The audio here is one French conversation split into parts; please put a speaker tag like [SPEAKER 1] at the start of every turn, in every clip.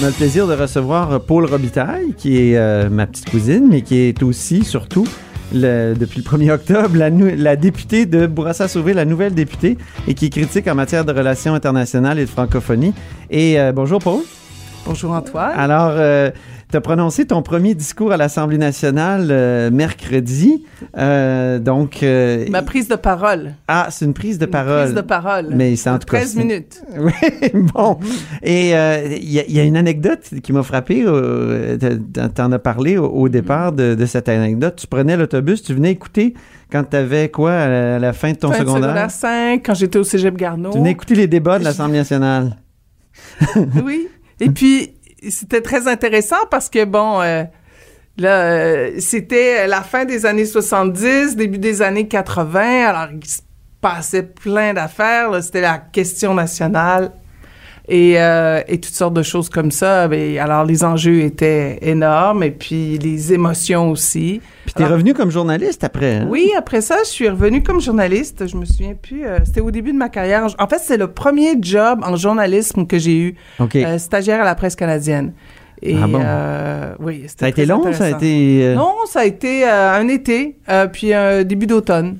[SPEAKER 1] On a le plaisir de recevoir Paul Robitaille, qui est euh, ma petite cousine, mais qui est aussi, surtout, le- depuis le 1er octobre, la, députée de Bourassa-Sauvé, la nouvelle députée, et qui est critique en matière de relations internationales et de francophonie. Et euh, bonjour Paul.
[SPEAKER 2] Bonjour Antoine.
[SPEAKER 1] Alors, tu as prononcé ton premier discours à l'Assemblée nationale euh, mercredi. Euh, donc, euh,
[SPEAKER 2] Ma prise de parole.
[SPEAKER 1] ah, c'est une prise de
[SPEAKER 2] Une
[SPEAKER 1] parole.
[SPEAKER 2] Prise de parole.
[SPEAKER 1] Mais c'est en
[SPEAKER 2] De
[SPEAKER 1] tout cas,
[SPEAKER 2] 13
[SPEAKER 1] c'est-
[SPEAKER 2] minutes.
[SPEAKER 1] Oui, bon. Et il y, a- il y a une anecdote qui m'a frappé. T'en- T'en as parlé au, au départ de, de cette anecdote. Tu prenais l'autobus, tu venais écouter quand t'avais quoi à la, fin de ton
[SPEAKER 2] Fin de
[SPEAKER 1] secondaire?
[SPEAKER 2] secondaire 5, quand j'étais au Cégep Garneau.
[SPEAKER 1] Tu venais écouter les débats de l'Assemblée nationale.
[SPEAKER 2] Oui. Et puis, c'était très intéressant parce que, bon, euh, là, euh, c'était la fin des années 70, début des années 80. Alors, il se passait plein d'affaires. C'était la question nationale. Et, euh, et toutes sortes de choses comme ça. Mais, alors, les enjeux étaient énormes et puis les émotions aussi.
[SPEAKER 1] Puis t'es revenu comme journaliste après. hein?
[SPEAKER 2] Oui, après ça, je suis revenue comme journaliste. Je me souviens plus. euh, c'était au début de ma carrière. En fait, c'est le premier job en journalisme que j'ai eu,
[SPEAKER 1] OK.
[SPEAKER 2] euh, stagiaire à la presse canadienne. Et
[SPEAKER 1] Ah bon?
[SPEAKER 2] euh, oui,
[SPEAKER 1] ça a été long? Ça a été.
[SPEAKER 2] Non, ça a été euh, un été, euh, puis un début d'automne.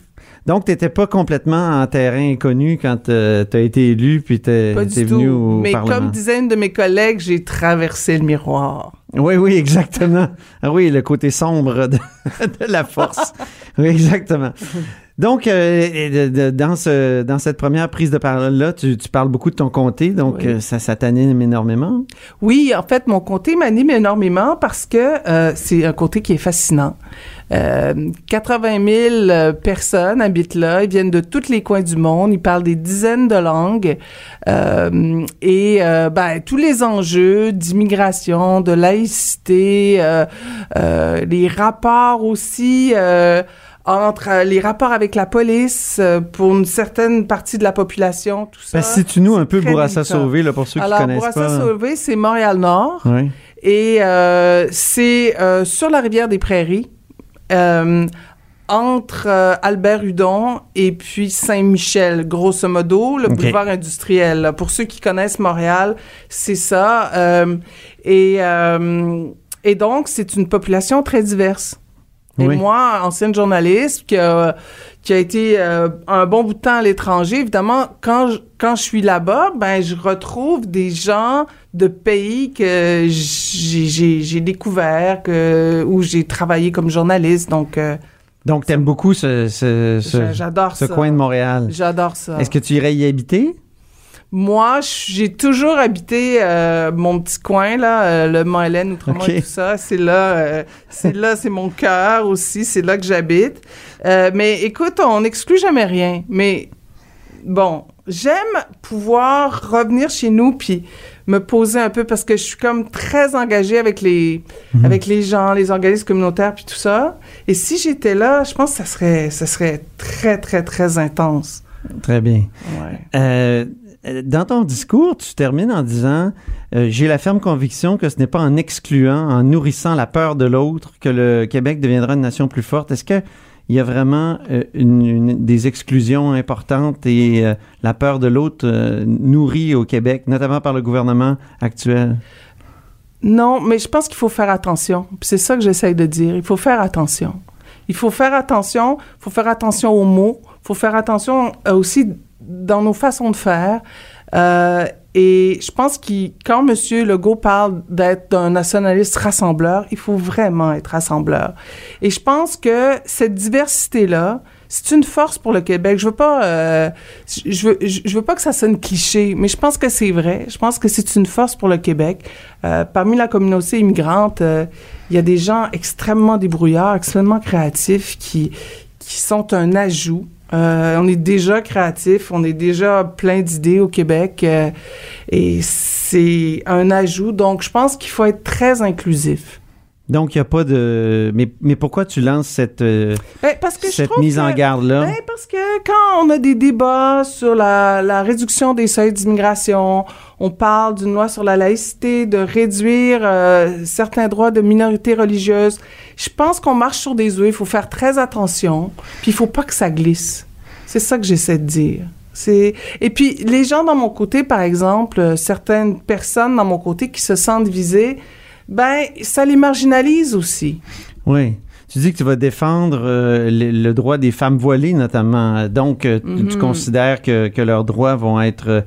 [SPEAKER 1] Donc, t'étais pas complètement en terrain inconnu quand tu t'as été élu puis t'es
[SPEAKER 2] Pas
[SPEAKER 1] t'es
[SPEAKER 2] du
[SPEAKER 1] venu
[SPEAKER 2] tout.
[SPEAKER 1] au
[SPEAKER 2] Mais
[SPEAKER 1] Parlement.
[SPEAKER 2] comme une de mes collègues, j'ai traversé le miroir.
[SPEAKER 1] Oui, oui, exactement. Ah oui, le côté sombre de, de la force. Oui, exactement. Donc, euh, de- de- dans, ce, dans cette première prise de parole-là, tu, tu parles beaucoup de ton comté, donc
[SPEAKER 2] Oui.
[SPEAKER 1] euh, ça, ça t'anime énormément?
[SPEAKER 2] Oui, en fait, mon comté m'anime énormément parce que euh, c'est un comté qui est fascinant. Euh, 80 000 euh, personnes habitent là. Ils viennent de tous les coins du monde. Ils parlent des dizaines de langues. Et ben, tous les enjeux d'immigration, de laïcité, euh, euh, les rapports aussi... euh, entre les rapports avec la police pour une certaine partie de la population, tout ça.
[SPEAKER 1] Ben, situe-nous un peu Bourassa. Sauvé, là, pour ceux qui
[SPEAKER 2] Alors,
[SPEAKER 1] connaissent
[SPEAKER 2] Bourassa
[SPEAKER 1] pas.
[SPEAKER 2] Sauvé, c'est Montréal-Nord.
[SPEAKER 1] Oui.
[SPEAKER 2] Et euh, c'est euh, sur la rivière des Prairies, euh, entre euh, Albert-Hudon et puis Saint-Michel, grosso modo, le
[SPEAKER 1] Ok.
[SPEAKER 2] boulevard industriel. là. Pour ceux qui connaissent Montréal, c'est ça. Euh, et, euh, et donc, c'est une population très diverse. Et
[SPEAKER 1] Oui.
[SPEAKER 2] moi, ancienne journaliste, qui a, qui a été euh, un bon bout de temps à l'étranger, évidemment, quand je, quand je suis là-bas, ben, je retrouve des gens de pays que j'ai- découvert, que, où j'ai travaillé comme journaliste. Donc, euh,
[SPEAKER 1] Donc, t'aimes beaucoup ce, ce, ce, coin de Montréal.
[SPEAKER 2] J'adore ça.
[SPEAKER 1] Est-ce que tu irais y habiter?
[SPEAKER 2] Moi, j'ai toujours habité euh, mon petit coin là, euh, le Mont-Hélène, Outremont et tout ça. C'est là, euh, c'est là, c'est mon cœur aussi. C'est là que j'habite. Mais écoute, on n'exclut jamais rien. Mais bon, j'aime pouvoir revenir chez nous puis me poser un peu parce que je suis comme très engagée avec les
[SPEAKER 1] Mhm.
[SPEAKER 2] avec les gens, les organismes communautaires puis tout ça. Et si j'étais là, je pense que ça serait ça serait très très très intense.
[SPEAKER 1] Très bien.
[SPEAKER 2] Ouais.
[SPEAKER 1] Euh, dans ton discours, tu termines en disant euh, J'ai la ferme conviction que ce n'est pas en excluant, en nourrissant la peur de l'autre, que le Québec deviendra une nation plus forte. Est-ce que il y a vraiment euh, des exclusions importantes et euh, la peur de l'autre euh, nourrie au Québec, notamment par le gouvernement actuel?
[SPEAKER 2] Non, mais je pense qu'il faut faire attention. C'est ça que j'essaye de dire. Il faut faire attention. Il faut faire attention. Il faut faire attention aux mots. Il faut faire attention aussi dans nos façons de faire. Et je pense que quand M. Legault parle d'être un nationaliste rassembleur, il faut vraiment être rassembleur. Et je pense que cette diversité-là, c'est une force pour le Québec. Je veux pas, euh, je veux, je je veux pas que ça sonne cliché, mais je pense que c'est vrai. Je pense que c'est une force pour le Québec. Euh, parmi la communauté immigrante, euh, il y a des gens extrêmement débrouillards, extrêmement créatifs qui qui sont un ajout. Euh, on est déjà créatif, on est déjà plein d'idées au Québec euh, et c'est un ajout. Donc, je pense qu'il faut être très inclusif.
[SPEAKER 1] Donc, il n'y a pas de... Mais, mais pourquoi tu lances cette, euh,
[SPEAKER 2] Ben, parce que je
[SPEAKER 1] cette
[SPEAKER 2] trouve
[SPEAKER 1] mise
[SPEAKER 2] que-
[SPEAKER 1] en garde-là?
[SPEAKER 2] Ben, parce que quand on a des débats sur la, la réduction des seuils d'immigration, on parle d'une loi sur la laïcité, de réduire euh, certains droits de minorités religieuses, je pense qu'on marche sur des œufs. Il faut faire très attention, puis il faut pas que ça glisse. C'est ça que j'essaie de dire. C'est et puis les gens dans mon côté, par exemple, euh, certaines personnes dans mon côté qui se sentent visées, ben ça les marginalise aussi.
[SPEAKER 1] Oui. Tu dis que tu vas défendre euh, le, le droit des femmes voilées, notamment. Donc, euh, tu-
[SPEAKER 2] Mhm.
[SPEAKER 1] tu considères que, que leurs droits vont être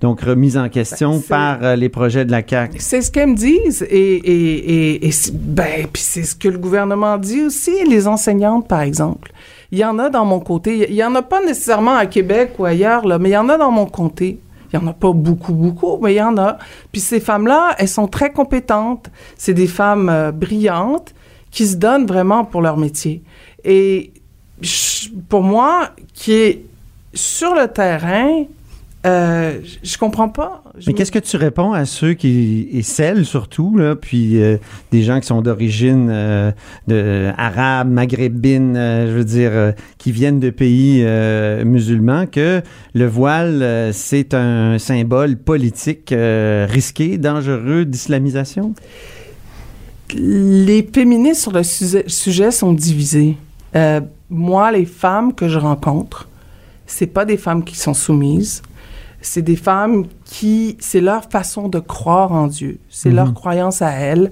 [SPEAKER 1] donc remis en question
[SPEAKER 2] Ben,
[SPEAKER 1] par euh, les projets de la CAQ.
[SPEAKER 2] C'est ce qu'elles me disent et, et, et, ben puis c'est ce que le gouvernement dit aussi les enseignantes par exemple. Il y en a dans mon côté, il y en a pas nécessairement à Québec ou ailleurs là, mais il y en a dans mon comté. Il y en a pas beaucoup beaucoup, mais il y en a. Puis ces femmes-là, elles sont très compétentes. C'est des femmes euh, brillantes qui se donnent vraiment pour leur métier. Et je- pour moi, qui est sur le terrain, euh, je- comprends pas. Je
[SPEAKER 1] Mais
[SPEAKER 2] me-
[SPEAKER 1] qu'est-ce que tu réponds à ceux qui, et celles surtout, là, puis euh, des gens qui sont d'origine euh, de, arabe, maghrébine, je veux dire, qui viennent de pays musulmans, que le voile, c'est un symbole politique risqué, dangereux d'islamisation?
[SPEAKER 2] les féministes sur le sujet, sujet sont divisées. Moi, les femmes que je rencontre, c'est pas des femmes qui sont soumises. C'est des femmes qui, c'est leur façon de croire en Dieu. C'est
[SPEAKER 1] Mhm.
[SPEAKER 2] leur croyance à elles.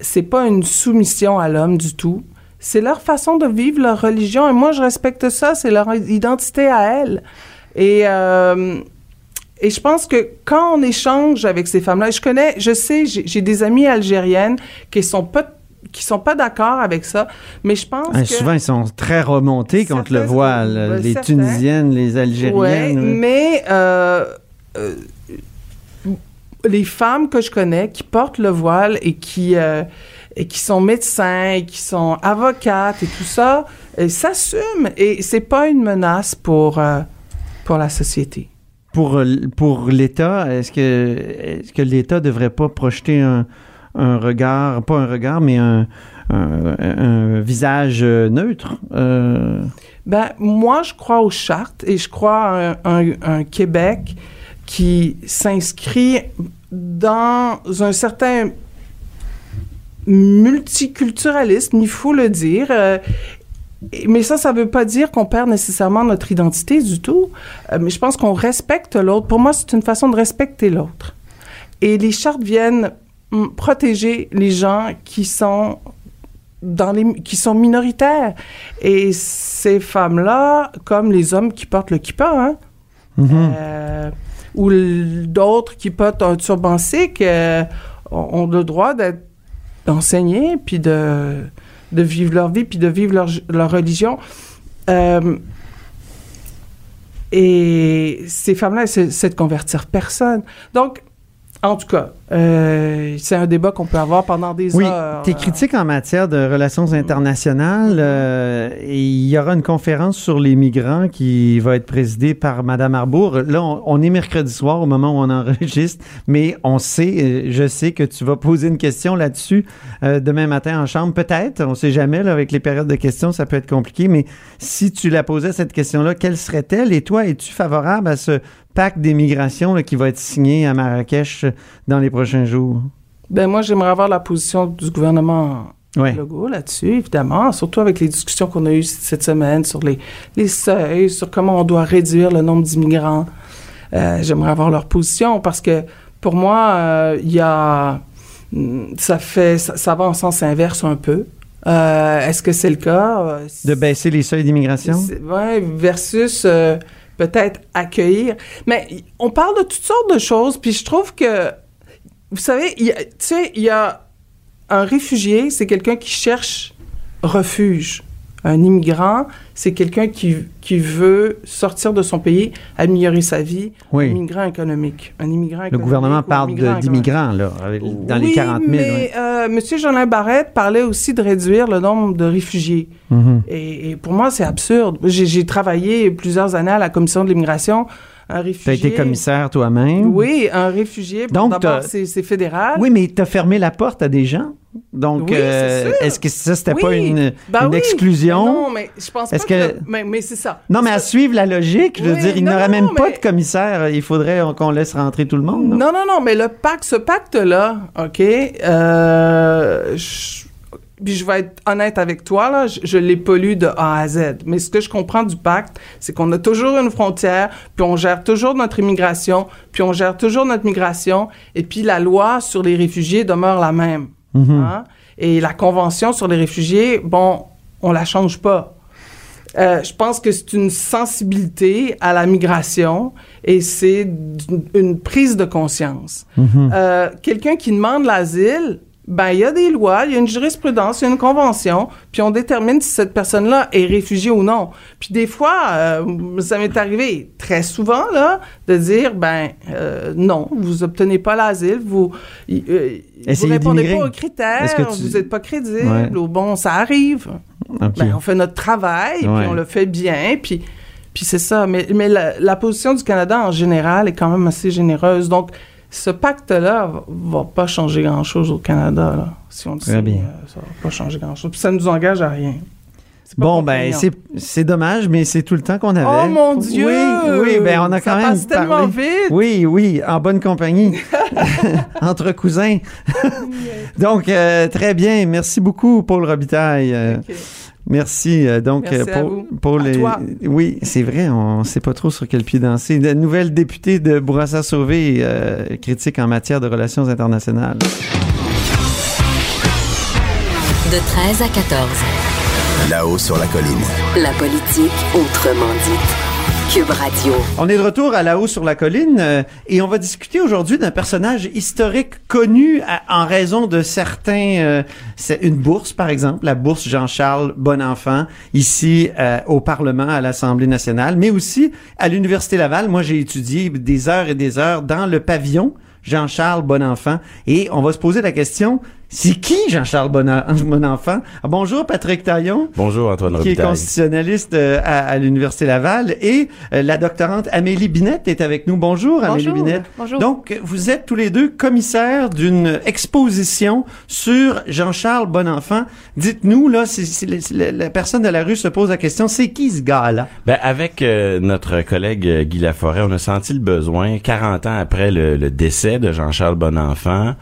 [SPEAKER 2] C'est pas une soumission à l'homme du tout. C'est leur façon de vivre leur religion. Et moi, je respecte ça. C'est leur identité à elles. Et, euh, et je pense que quand on échange avec ces femmes-là, je connais, je sais, j'ai j'ai des amies algériennes qui sont pas qui sont pas d'accord avec ça, mais je pense que
[SPEAKER 1] Souvent, ils sont très remontés contre le voile.
[SPEAKER 2] ben,
[SPEAKER 1] les
[SPEAKER 2] certains.
[SPEAKER 1] Tunisiennes, les
[SPEAKER 2] Ouais,
[SPEAKER 1] Algériennes. oui.
[SPEAKER 2] mais euh, euh, les femmes que je connais qui portent le voile et qui euh, et qui sont médecins et qui sont avocates et tout ça, s'assument et c'est pas une menace pour pour la société.
[SPEAKER 1] Pour, pour l'État, est-ce que, est que l'État devrait pas projeter un, un regard, pas un regard, mais un, visage euh, neutre? Euh,
[SPEAKER 2] Ben, moi, je crois aux chartes et je crois à un, Québec qui s'inscrit dans un certain multiculturalisme, il faut le dire. euh, mais ça, ça veut pas dire qu'on perd nécessairement notre identité du tout. Euh, mais je pense qu'on respecte l'autre. Pour moi, c'est une façon de respecter l'autre. Et les chartes viennent protéger les gens qui sont dans les qui sont minoritaires. Et ces femmes-là, comme les hommes qui portent le kippa, hein,
[SPEAKER 1] mhm.
[SPEAKER 2] euh, ou d'autres qui portent un turban sikh, euh, ont le droit d'être d'enseigner, puis de, de vivre leur vie, puis de vivre leur, leur religion. Euh, et ces femmes-là, c'est c'est de convertir personne. Donc, en tout cas, euh, c'est un débat qu'on peut avoir pendant des
[SPEAKER 1] Oui,
[SPEAKER 2] heures.
[SPEAKER 1] tes critiques en matière de relations internationales, euh, et il y aura une conférence sur les migrants qui va être présidée par Madame Arbour. Là, on, on est mercredi soir au moment où on enregistre, mais on sait, euh, je sais que tu vas poser une question là-dessus euh, demain matin en chambre, peut-être. On sait jamais là, avec les périodes de questions, ça peut être compliqué. Mais si tu la posais cette question-là, quelle serait-elle? Et toi, es-tu favorable à ce pacte d'immigration qui va être signé à Marrakech dans les prochains jours?
[SPEAKER 2] Ben moi, j'aimerais avoir la position du gouvernement
[SPEAKER 1] Ouais.
[SPEAKER 2] Legault là-dessus, évidemment, surtout avec les discussions qu'on a eues cette semaine sur les, les seuils, sur comment on doit réduire le nombre d'immigrants. Euh, j'aimerais avoir leur position parce que pour moi, euh, il y a mm, ça fait ça, ça va en sens inverse un peu. Euh, Est-ce que c'est le cas? Euh,
[SPEAKER 1] De baisser les seuils d'immigration?
[SPEAKER 2] Ouais, versus euh, peut-être accueillir. Mais on parle de toutes sortes de choses, puis je trouve que, vous savez, tu sais, il y a un réfugié, c'est quelqu'un qui cherche refuge. Un immigrant, c'est quelqu'un qui, qui veut sortir de son pays, améliorer sa vie.
[SPEAKER 1] Oui.
[SPEAKER 2] Un immigrant économique. Un immigrant
[SPEAKER 1] Le
[SPEAKER 2] économique
[SPEAKER 1] gouvernement
[SPEAKER 2] ou un
[SPEAKER 1] parle d'immigrants, là, dans les
[SPEAKER 2] Oui,
[SPEAKER 1] 40 000.
[SPEAKER 2] mais
[SPEAKER 1] ouais.
[SPEAKER 2] euh, M. Jolin Barrette parlait aussi de réduire le nombre de réfugiés.
[SPEAKER 1] Mhm.
[SPEAKER 2] Et, et pour moi, c'est absurde. J'ai travaillé plusieurs années à la commission de l'immigration. Un réfugié.
[SPEAKER 1] Tu as été commissaire toi-même?
[SPEAKER 2] Oui, un réfugié. Bon,
[SPEAKER 1] Donc,
[SPEAKER 2] d'abord,
[SPEAKER 1] t'as-
[SPEAKER 2] c'est fédéral.
[SPEAKER 1] Oui, mais tu as fermé la porte à des gens? Donc,
[SPEAKER 2] Oui,
[SPEAKER 1] euh, est-ce que ça, c'était
[SPEAKER 2] Oui.
[SPEAKER 1] pas une,
[SPEAKER 2] Ben
[SPEAKER 1] une
[SPEAKER 2] oui.
[SPEAKER 1] exclusion?
[SPEAKER 2] Mais Non, mais je pense pas que...
[SPEAKER 1] que-
[SPEAKER 2] Mais, mais c'est ça.
[SPEAKER 1] Non, mais à suivre la logique, je veux dire, il
[SPEAKER 2] non,
[SPEAKER 1] n'aurait même pas de commissaire. Il faudrait qu'on laisse rentrer tout le monde. Non?
[SPEAKER 2] Non, non, non, mais le pacte, ce pacte-là, OK, euh, je, puis je vais être honnête avec toi, là, je, je l'ai pas lu de A à Z. Mais ce que je comprends du pacte, c'est qu'on a toujours une frontière, puis on gère toujours notre immigration, puis on gère toujours notre migration, et puis la loi sur les réfugiés demeure la même. hein? Et la convention sur les réfugiés, bon, on la change pas. Euh, je pense que c'est une sensibilité à la migration et c'est une prise de conscience. Euh, Quelqu'un qui demande l'asile, ben il y a des lois, il y a une jurisprudence, il y a une convention, puis on détermine si cette personne-là est réfugiée ou non. Puis des fois, euh, ça m'est arrivé très souvent là de dire ben euh, non, vous obtenez pas l'asile, vous euh, vous répondez pas aux critères,
[SPEAKER 1] Est-ce que tu-
[SPEAKER 2] vous n'êtes pas crédible,
[SPEAKER 1] Ouais.
[SPEAKER 2] ou bon ça arrive. Ben, on fait notre travail,
[SPEAKER 1] Ouais.
[SPEAKER 2] puis on le fait bien, puis, puis c'est ça. Mais, mais la, la position du Canada en général est quand même assez généreuse. Donc, ce pacte-là va, va pas changer grand-chose au Canada. Là. Si on le
[SPEAKER 1] Très bien.
[SPEAKER 2] euh, ça va pas changer grand-chose. Puis ça nous engage à rien.
[SPEAKER 1] Bon, ben, c'est, dommage, mais c'est tout le temps qu'on avait.
[SPEAKER 2] Oh mon Dieu!
[SPEAKER 1] Oui, oui, ben, on a
[SPEAKER 2] Ça
[SPEAKER 1] quand même
[SPEAKER 2] passe tellement
[SPEAKER 1] parlé.
[SPEAKER 2] vite!
[SPEAKER 1] Oui, oui, en bonne compagnie, entre cousins. Donc, euh, très bien. Merci beaucoup, Paul Robitaille. Euh,
[SPEAKER 2] Ok.
[SPEAKER 1] Merci. euh, donc,
[SPEAKER 2] Merci
[SPEAKER 1] euh,
[SPEAKER 2] à
[SPEAKER 1] pour,
[SPEAKER 2] vous.
[SPEAKER 1] pour
[SPEAKER 2] À
[SPEAKER 1] les.
[SPEAKER 2] toi.
[SPEAKER 1] Oui, c'est vrai, on ne sait pas trop sur quel pied danser. La nouvelle députée de Bourassa-Sauvé, euh, critique en matière de relations internationales.
[SPEAKER 3] De 13 à 14.
[SPEAKER 4] Là-haut sur la colline.
[SPEAKER 3] La politique autrement dite.
[SPEAKER 1] On est de retour à la haut sur la colline euh, et on va discuter aujourd'hui d'un personnage historique connu à- en raison de certains. euh, c'est une bourse, par exemple, la bourse Jean-Charles Bonenfant, ici euh, au Parlement, à l'Assemblée nationale, mais aussi à l'Université Laval. Moi, j'ai étudié des heures et des heures dans le pavillon Jean-Charles Bonenfant et on va se poser la question. C'est qui Jean-Charles Bonenfant? Ah, bonjour Patrick Taillon
[SPEAKER 5] Bonjour Antoine
[SPEAKER 1] qui est
[SPEAKER 5] Robitaille.
[SPEAKER 1] constitutionnaliste euh, à, à l'Université Laval. Et euh, la doctorante Amélie Binette est avec nous. Bonjour, Amélie. Binette.
[SPEAKER 6] Bonjour.
[SPEAKER 1] Donc, vous êtes tous les deux commissaires d'une exposition sur Jean-Charles Bonenfant. Dites-nous, là, c'est- c'est- c'est- la, la personne de la rue se pose la question, c'est qui ce gars-là?
[SPEAKER 5] Ben, avec euh, notre collègue Guy Laforêt, on a senti le besoin, 40 ans après le, le décès de Jean-Charles Bonenfant,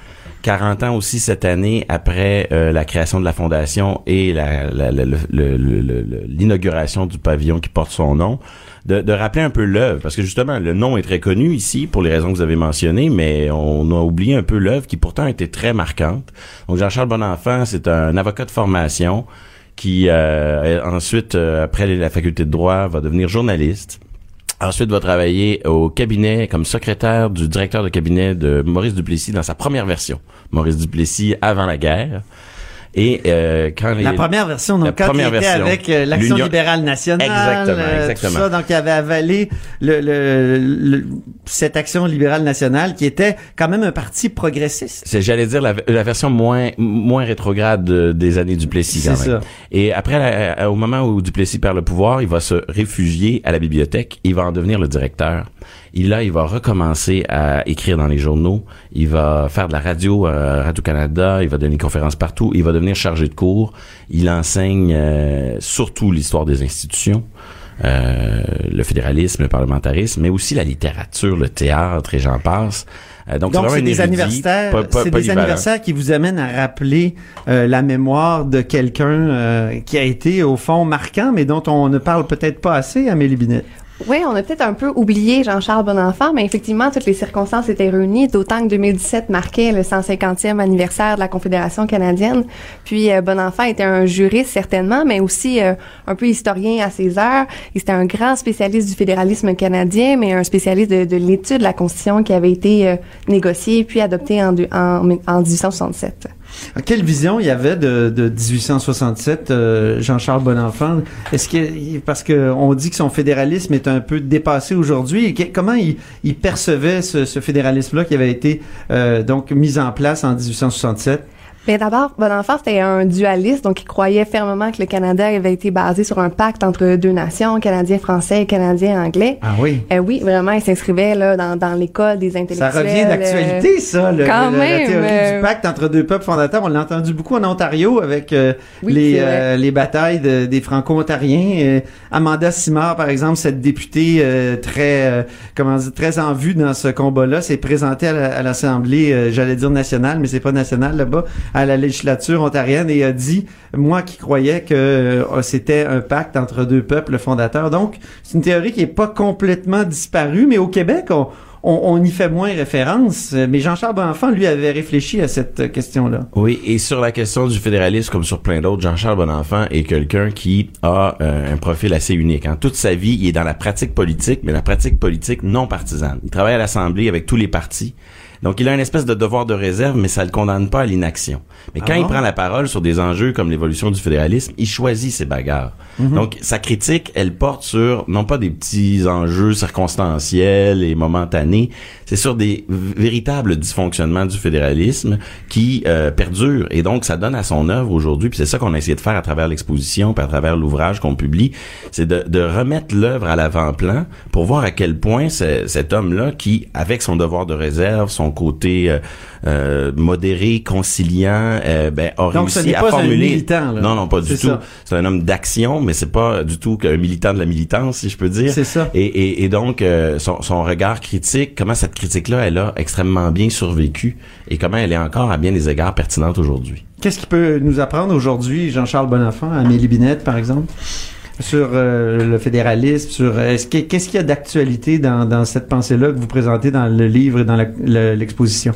[SPEAKER 5] 40 ans aussi cette année après euh, la création de la fondation et l'inauguration du pavillon qui porte son nom, de, de rappeler un peu l'œuvre, parce que justement, le nom est très connu ici pour les raisons que vous avez mentionnées, mais on a oublié un peu l'œuvre qui pourtant été très marquante. Donc Jean-Charles Bonenfant, c'est un avocat de formation qui euh, ensuite, euh, après la faculté de droit, va devenir journaliste. Ensuite, va travailler au cabinet comme secrétaire du directeur de cabinet de Maurice Duplessis dans sa première version. Maurice Duplessis avant la guerre. Et euh, quand les...
[SPEAKER 1] La première version, donc
[SPEAKER 5] La
[SPEAKER 1] quand
[SPEAKER 5] première
[SPEAKER 1] il était
[SPEAKER 5] version.
[SPEAKER 1] avec euh, l'Action libérale nationale,
[SPEAKER 5] Exactement,
[SPEAKER 1] euh,
[SPEAKER 5] exactement.
[SPEAKER 1] tout ça, donc il avait avalé le, le- le- cette Action libérale nationale qui était quand même un parti progressiste.
[SPEAKER 5] C'est, j'allais dire, la, la version moins moins rétrograde de- des années Duplessis quand
[SPEAKER 1] C'est
[SPEAKER 5] même.
[SPEAKER 1] ça.
[SPEAKER 5] Et après, la- au moment où Duplessis perd le pouvoir, il va se réfugier à la bibliothèque. Il va en devenir le directeur. Et là, il va recommencer à écrire dans les journaux. Il va faire de la radio, euh, Radio-Canada. Il va donner des conférences partout. Il va devenir chargé de cours. Il enseigne euh, surtout l'histoire des institutions. euh, le fédéralisme, le parlementarisme, mais aussi la littérature, le théâtre et j'en passe. Euh, donc,
[SPEAKER 1] c'est des anniversaires, c'est des qui vous amènent à rappeler euh, la mémoire de quelqu'un euh, qui a été au fond marquant, mais dont on ne parle peut-être pas assez, Amélie Binet.
[SPEAKER 6] Oui, on a peut-être un peu oublié Jean-Charles Bonenfant, mais effectivement, toutes les circonstances étaient réunies, d'autant que 2017 marquait le 150e anniversaire de la Confédération canadienne. Puis euh, Bonenfant était un juriste certainement, mais aussi euh, un peu historien à ses heures. Il était un grand spécialiste du fédéralisme canadien, mais un spécialiste de, de l'étude de la Constitution qui avait été euh, négociée puis adoptée en, en 1867.
[SPEAKER 1] Quelle vision il y avait de, de 1867, euh, Jean-Charles Bonenfant? Est-ce que parce que on dit que son fédéralisme est un peu dépassé aujourd'hui, comment il, il percevait ce, ce fédéralisme-là qui avait été euh, donc mis en place en 1867?
[SPEAKER 6] Bien, d'abord, Bonenfant, c'était un dualiste, donc il croyait fermement que le Canada avait été basé sur un pacte entre deux nations, Canadien français et Canadien anglais.
[SPEAKER 1] Ah oui?
[SPEAKER 6] Euh, oui, vraiment, il s'inscrivait là dans, dans l'école des
[SPEAKER 1] Ça
[SPEAKER 6] intellectuels.
[SPEAKER 1] revient d'actualité, ça, le,
[SPEAKER 6] quand
[SPEAKER 1] le- la théorie
[SPEAKER 6] euh,
[SPEAKER 1] du pacte entre deux peuples fondateurs. On l'a entendu beaucoup en Ontario avec euh,
[SPEAKER 6] Oui,
[SPEAKER 1] les, euh, les batailles de- des Franco-Ontariens. Euh, Amanda Simard, par exemple, cette députée euh, très, euh, comment dire, très en vue dans ce combat-là, s'est présentée à la- à l'Assemblée, euh, j'allais dire nationale, mais c'est pas national là-bas, à la législature ontarienne et a dit, moi qui croyais que euh, c'était un pacte entre deux peuples fondateurs. Donc, c'est une théorie qui est pas complètement disparue, mais au Québec, on, on, on y fait moins référence. Mais Jean-Charles Bonenfant, lui, avait réfléchi à cette question-là.
[SPEAKER 5] Oui, et sur la question du fédéralisme, comme sur plein d'autres, Jean-Charles Bonenfant est quelqu'un qui a euh, un profil assez unique. Hein. Toute sa vie, il est dans la pratique politique, mais la pratique politique non partisane. Il travaille à l'Assemblée avec tous les partis. Donc, il a une espèce de devoir de réserve, mais ça le condamne pas à l'inaction. Mais quand
[SPEAKER 1] Ah
[SPEAKER 5] il prend la parole sur des enjeux comme l'évolution du fédéralisme, il choisit ses bagarres. Donc, sa critique, elle porte sur, non pas des petits enjeux circonstanciels et momentanés, c'est sur des véritables dysfonctionnements du fédéralisme qui euh, perdurent. Et donc, ça donne à son œuvre aujourd'hui, puis c'est ça qu'on a essayé de faire à travers l'exposition, puis à travers l'ouvrage qu'on publie, c'est de, de remettre l'œuvre à l'avant-plan pour voir à quel point ce- cet homme-là, qui, avec son devoir de réserve, son côté euh, euh, modéré, conciliant, euh, ben, a
[SPEAKER 1] Donc, ce
[SPEAKER 5] réussi à
[SPEAKER 1] pas un
[SPEAKER 5] formuler...
[SPEAKER 1] militant, là.
[SPEAKER 5] Non, non, pas du tout. C'est un homme d'action, mais c'est pas du tout qu'un militant de la militance, si je peux dire.
[SPEAKER 1] C'est ça.
[SPEAKER 5] Et, et, et donc, euh, son, son regard critique, comment cette critique-là, elle a extrêmement bien survécu et comment elle est encore à bien des égards pertinente aujourd'hui.
[SPEAKER 1] Qu'est-ce qu'il peut nous apprendre aujourd'hui, Jean-Charles Bonenfant, Amélie Binette, par exemple, sur euh, le fédéralisme, sur que- qu'est-ce qu'il y a d'actualité dans, cette pensée-là que vous présentez dans le livre et dans l'exposition?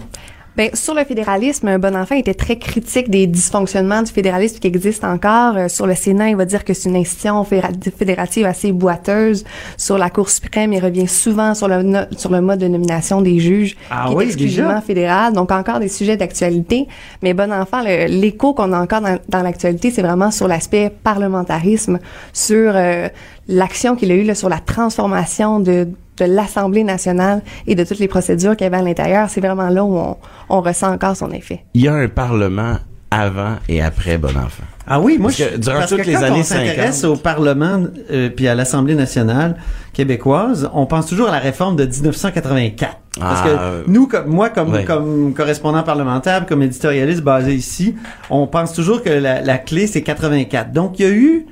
[SPEAKER 6] Ben, sur le fédéralisme, Bonenfant était très critique des dysfonctionnements du fédéralisme qui existent encore. Euh, sur le Sénat, il va dire que c'est une institution fédéra- fédérative assez boiteuse. Sur la Cour suprême, il revient souvent sur le, no- sur le mode de nomination des juges,
[SPEAKER 1] Ah
[SPEAKER 6] qui
[SPEAKER 1] oui,
[SPEAKER 6] est exclusivement fédéral. Donc, encore des sujets d'actualité. Mais Bonenfant, le- l'écho qu'on a encore dans, dans l'actualité, c'est vraiment sur l'aspect parlementarisme, sur euh, l'action qu'il a eue là, sur la transformation de de l'Assemblée nationale et de toutes les procédures qu'il y avait à l'intérieur, c'est vraiment là où on, on ressent encore son effet.
[SPEAKER 5] Il y a un Parlement avant et après Bonenfant.
[SPEAKER 1] Ah oui, moi,
[SPEAKER 5] Parce que durant
[SPEAKER 1] parce
[SPEAKER 5] toutes
[SPEAKER 1] que
[SPEAKER 5] les
[SPEAKER 1] quand
[SPEAKER 5] années
[SPEAKER 1] on s'intéresse
[SPEAKER 5] 50,
[SPEAKER 1] au Parlement euh, puis à l'Assemblée nationale québécoise, on pense toujours à la réforme de 1984. Parce
[SPEAKER 5] Ah, euh,
[SPEAKER 1] que nous, comme moi, comme comme correspondant parlementaire, comme éditorialiste basé ici, on pense toujours que la, la clé c'est 84. Donc il y a eu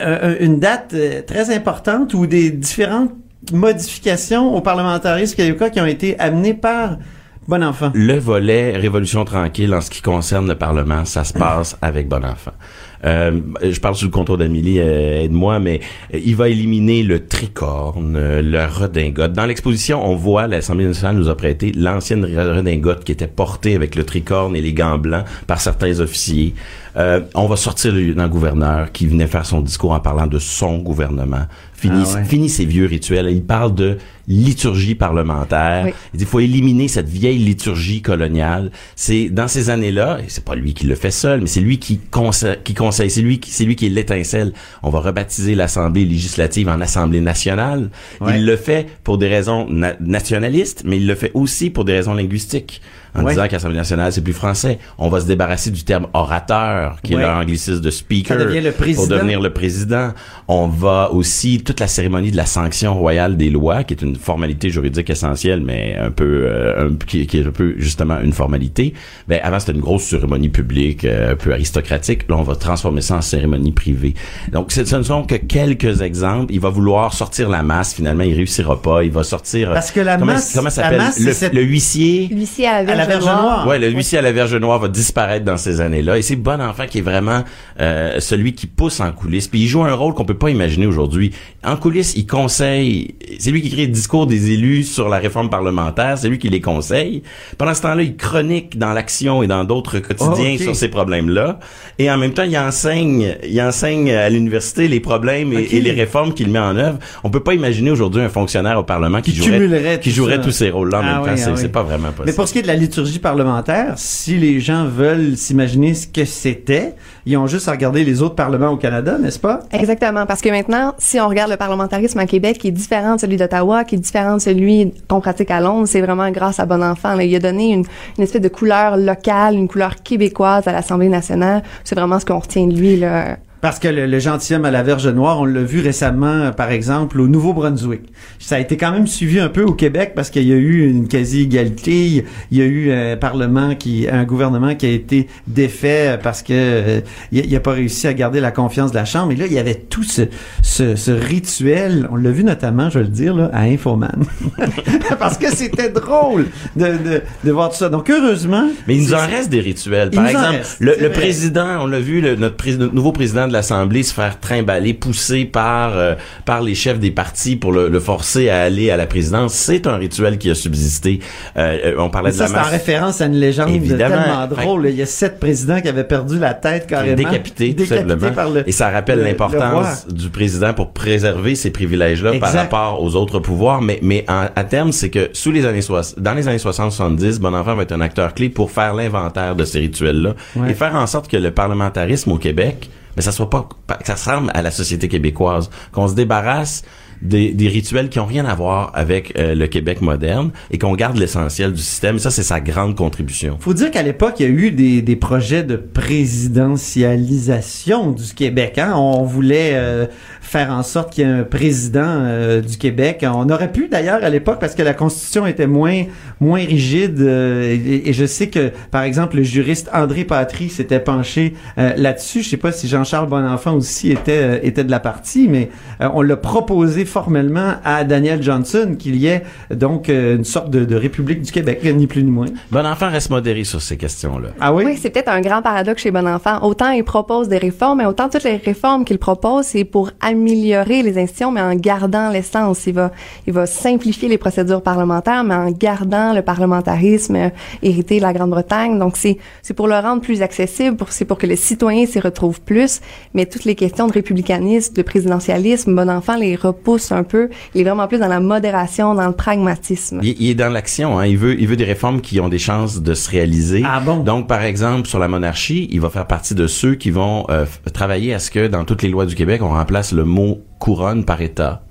[SPEAKER 1] euh, une date euh, très importante où des différentes modifications au parlementarisme québécois qui ont été amenées par Bonenfant.
[SPEAKER 5] Le volet Révolution tranquille en ce qui concerne le Parlement, ça se passe avec Bonenfant. Euh, je parle sous le contrôle d'Amélie, euh, aide-moi, mais euh, il va éliminer le tricorne, euh, le redingote. Dans l'exposition, on voit, l'Assemblée nationale nous a prêté l'ancienne redingote qui était portée avec le tricorne et les gants blancs par certains officiers. Euh, on va sortir le lieutenant-gouverneur qui venait faire son discours en parlant de son gouvernement. Fini,
[SPEAKER 1] Ah ouais.
[SPEAKER 5] fini ces vieux rituels. Il parle de liturgie parlementaire.
[SPEAKER 6] Oui.
[SPEAKER 5] Il dit, il faut éliminer cette vieille liturgie coloniale. C'est dans ces années-là, et c'est pas lui qui le fait seul, mais c'est lui qui conseille, qui conseille, c'est lui qui, c'est lui qui est l'étincelle. On va rebaptiser l'Assemblée législative en Assemblée nationale.
[SPEAKER 1] Ouais.
[SPEAKER 5] Il le fait pour des raisons na- nationalistes, mais il le fait aussi pour des raisons linguistiques. En
[SPEAKER 1] Ouais.
[SPEAKER 5] disant qu'Assemblée nationale, c'est plus français. On va se débarrasser du terme orateur, qui
[SPEAKER 1] Ouais.
[SPEAKER 5] est l'anglicisme de speaker.
[SPEAKER 1] Ça devient le président.
[SPEAKER 5] Pour devenir le président. On va aussi, toute la cérémonie de la sanction royale des lois, qui est une formalité juridique essentielle, mais un peu, euh, un- qui, qui est un peu justement une formalité. Ben, avant, c'était une grosse cérémonie publique, euh, un peu aristocratique. Là, on va transformer ça en cérémonie privée. Donc, ce ne sont que quelques exemples. Il va vouloir sortir la masse, finalement, il réussira pas. Il va sortir...
[SPEAKER 1] Parce que la
[SPEAKER 5] comment,
[SPEAKER 1] masse-
[SPEAKER 5] Comment
[SPEAKER 1] la
[SPEAKER 5] s'appelle? Le,
[SPEAKER 1] cette-
[SPEAKER 5] le huissier...
[SPEAKER 6] À la
[SPEAKER 1] la
[SPEAKER 6] Verge,
[SPEAKER 1] Noire.
[SPEAKER 5] Ouais, le huissier à la Verge Noire va disparaître dans ces années-là. Et c'est Bon Enfant qui est vraiment euh, celui qui pousse en coulisses. Puis il joue un rôle qu'on peut pas imaginer aujourd'hui. En coulisses, il conseille. C'est lui qui crée le discours des élus sur la réforme parlementaire. C'est lui qui les conseille. Pendant ce temps-là, il chronique dans l'action et dans d'autres quotidiens
[SPEAKER 1] Oh, ok.
[SPEAKER 5] sur ces problèmes-là. Et en même temps, il enseigne, il enseigne à l'université les problèmes et, les réformes qu'il met en œuvre. On peut pas imaginer aujourd'hui un fonctionnaire au Parlement qui,
[SPEAKER 1] Qui
[SPEAKER 5] jouerait,
[SPEAKER 1] cumulerait
[SPEAKER 5] qui jouerait
[SPEAKER 1] ça.
[SPEAKER 5] tous ces rôles-là en
[SPEAKER 1] Ah
[SPEAKER 5] même
[SPEAKER 1] oui,
[SPEAKER 5] temps.
[SPEAKER 1] ah
[SPEAKER 5] C'est
[SPEAKER 1] oui.
[SPEAKER 5] c'est pas vraiment possible.
[SPEAKER 1] Mais pour ce qui est de la liturgie parlementaire, si les gens veulent s'imaginer ce que c'était, ils ont juste à regarder les autres parlements au Canada, n'est-ce pas?
[SPEAKER 6] Exactement, parce que maintenant, si on regarde le parlementarisme à Québec, qui est différent de celui d'Ottawa, qui est différent de celui qu'on pratique à Londres, c'est vraiment grâce à Bon Enfant. Il a donné une, espèce de couleur locale, une couleur québécoise à l'Assemblée nationale. C'est vraiment ce qu'on retient de lui.
[SPEAKER 1] Parce que le, le gentilhomme à la Verge Noire, on l'a vu récemment, euh, par exemple, au Nouveau-Brunswick. Ça a été quand même suivi un peu au Québec parce qu'il y a eu une quasi-égalité. Il y a eu un parlement qui, un gouvernement qui a été défait parce que euh, il n'a pas réussi à garder la confiance de la Chambre. Et là, il y avait tout ce, ce, ce rituel. On l'a vu notamment, je vais le dire, là, à Infoman. parce que c'était drôle de, de, de voir tout ça. Donc, heureusement...
[SPEAKER 5] Mais il nous en reste des rituels. Par exemple,
[SPEAKER 1] reste,
[SPEAKER 5] le, le président, on l'a vu, le- notre, notre nouveau président de l'Assemblée se faire trimballer, poussé par euh, par les chefs des partis pour le, le forcer à aller à la présidence. C'est un rituel qui a subsisté. Euh, euh, on parlait de
[SPEAKER 1] Ça,
[SPEAKER 5] la
[SPEAKER 1] c'est en
[SPEAKER 5] masse
[SPEAKER 1] référence à une légende
[SPEAKER 5] Évidemment.
[SPEAKER 1] tellement drôle. Il y a sept présidents qui avaient perdu la tête carrément.
[SPEAKER 5] décapité,
[SPEAKER 1] Décapités
[SPEAKER 5] simplement.
[SPEAKER 1] par le,
[SPEAKER 5] Et ça rappelle
[SPEAKER 1] le- le
[SPEAKER 5] l'importance du président pour préserver ces privilèges-là par rapport aux autres pouvoirs. Mais, mais en- à terme, c'est que sous les années dans les années 60-70, Bonenfant va être un acteur clé pour faire l'inventaire de ces rituels-là
[SPEAKER 1] Ouais.
[SPEAKER 5] et faire en sorte que le parlementarisme au Québec, mais ça soit pas, ça ressemble à la société québécoise, qu'on se débarrasse des, des rituels qui ont rien à voir avec euh, le Québec moderne et qu'on garde l'essentiel du système. Ça, c'est sa grande contribution.
[SPEAKER 1] Faut dire qu'à l'époque, il y a eu des, des projets de présidentialisation du Québec. Hein? On voulait euh, faire en sorte qu'il y ait un président euh, du Québec. On aurait pu d'ailleurs à l'époque parce que la Constitution était moins moins rigide. euh, et, et je sais que par exemple le juriste André Patry s'était penché euh, là-dessus. Je sais pas si Jean-Charles Bonenfant aussi était euh, était de la partie, mais on l'a proposé formellement à Daniel Johnson qu'il y ait donc euh, une sorte de, de République du Québec, ni plus ni moins.
[SPEAKER 5] Bonenfant reste modéré sur ces questions-là.
[SPEAKER 1] Ah oui?
[SPEAKER 6] Oui, c'est peut-être un grand paradoxe chez Bon Enfant. Autant il propose des réformes, mais autant toutes les réformes qu'il propose, c'est pour améliorer les institutions, mais en gardant l'essence. Il va, il va simplifier les procédures parlementaires, mais en gardant le parlementarisme euh, hérité de la Grande-Bretagne. Donc c'est, c'est pour le rendre plus accessible, pour, c'est pour que le citoyen s'y retrouve plus. Mais toutes les questions de républicanisme, de présidentialisme, Bon Enfant les repousse un peu. Il est vraiment plus dans la modération, dans le pragmatisme.
[SPEAKER 5] Il, il est dans l'action. Hein. Il veut, il veut des réformes qui ont des chances de se réaliser.
[SPEAKER 1] Ah bon?
[SPEAKER 5] Donc, par exemple, sur la monarchie, il va faire partie de ceux qui vont euh, travailler à ce que dans toutes les lois du Québec, on remplace le mot couronne par État.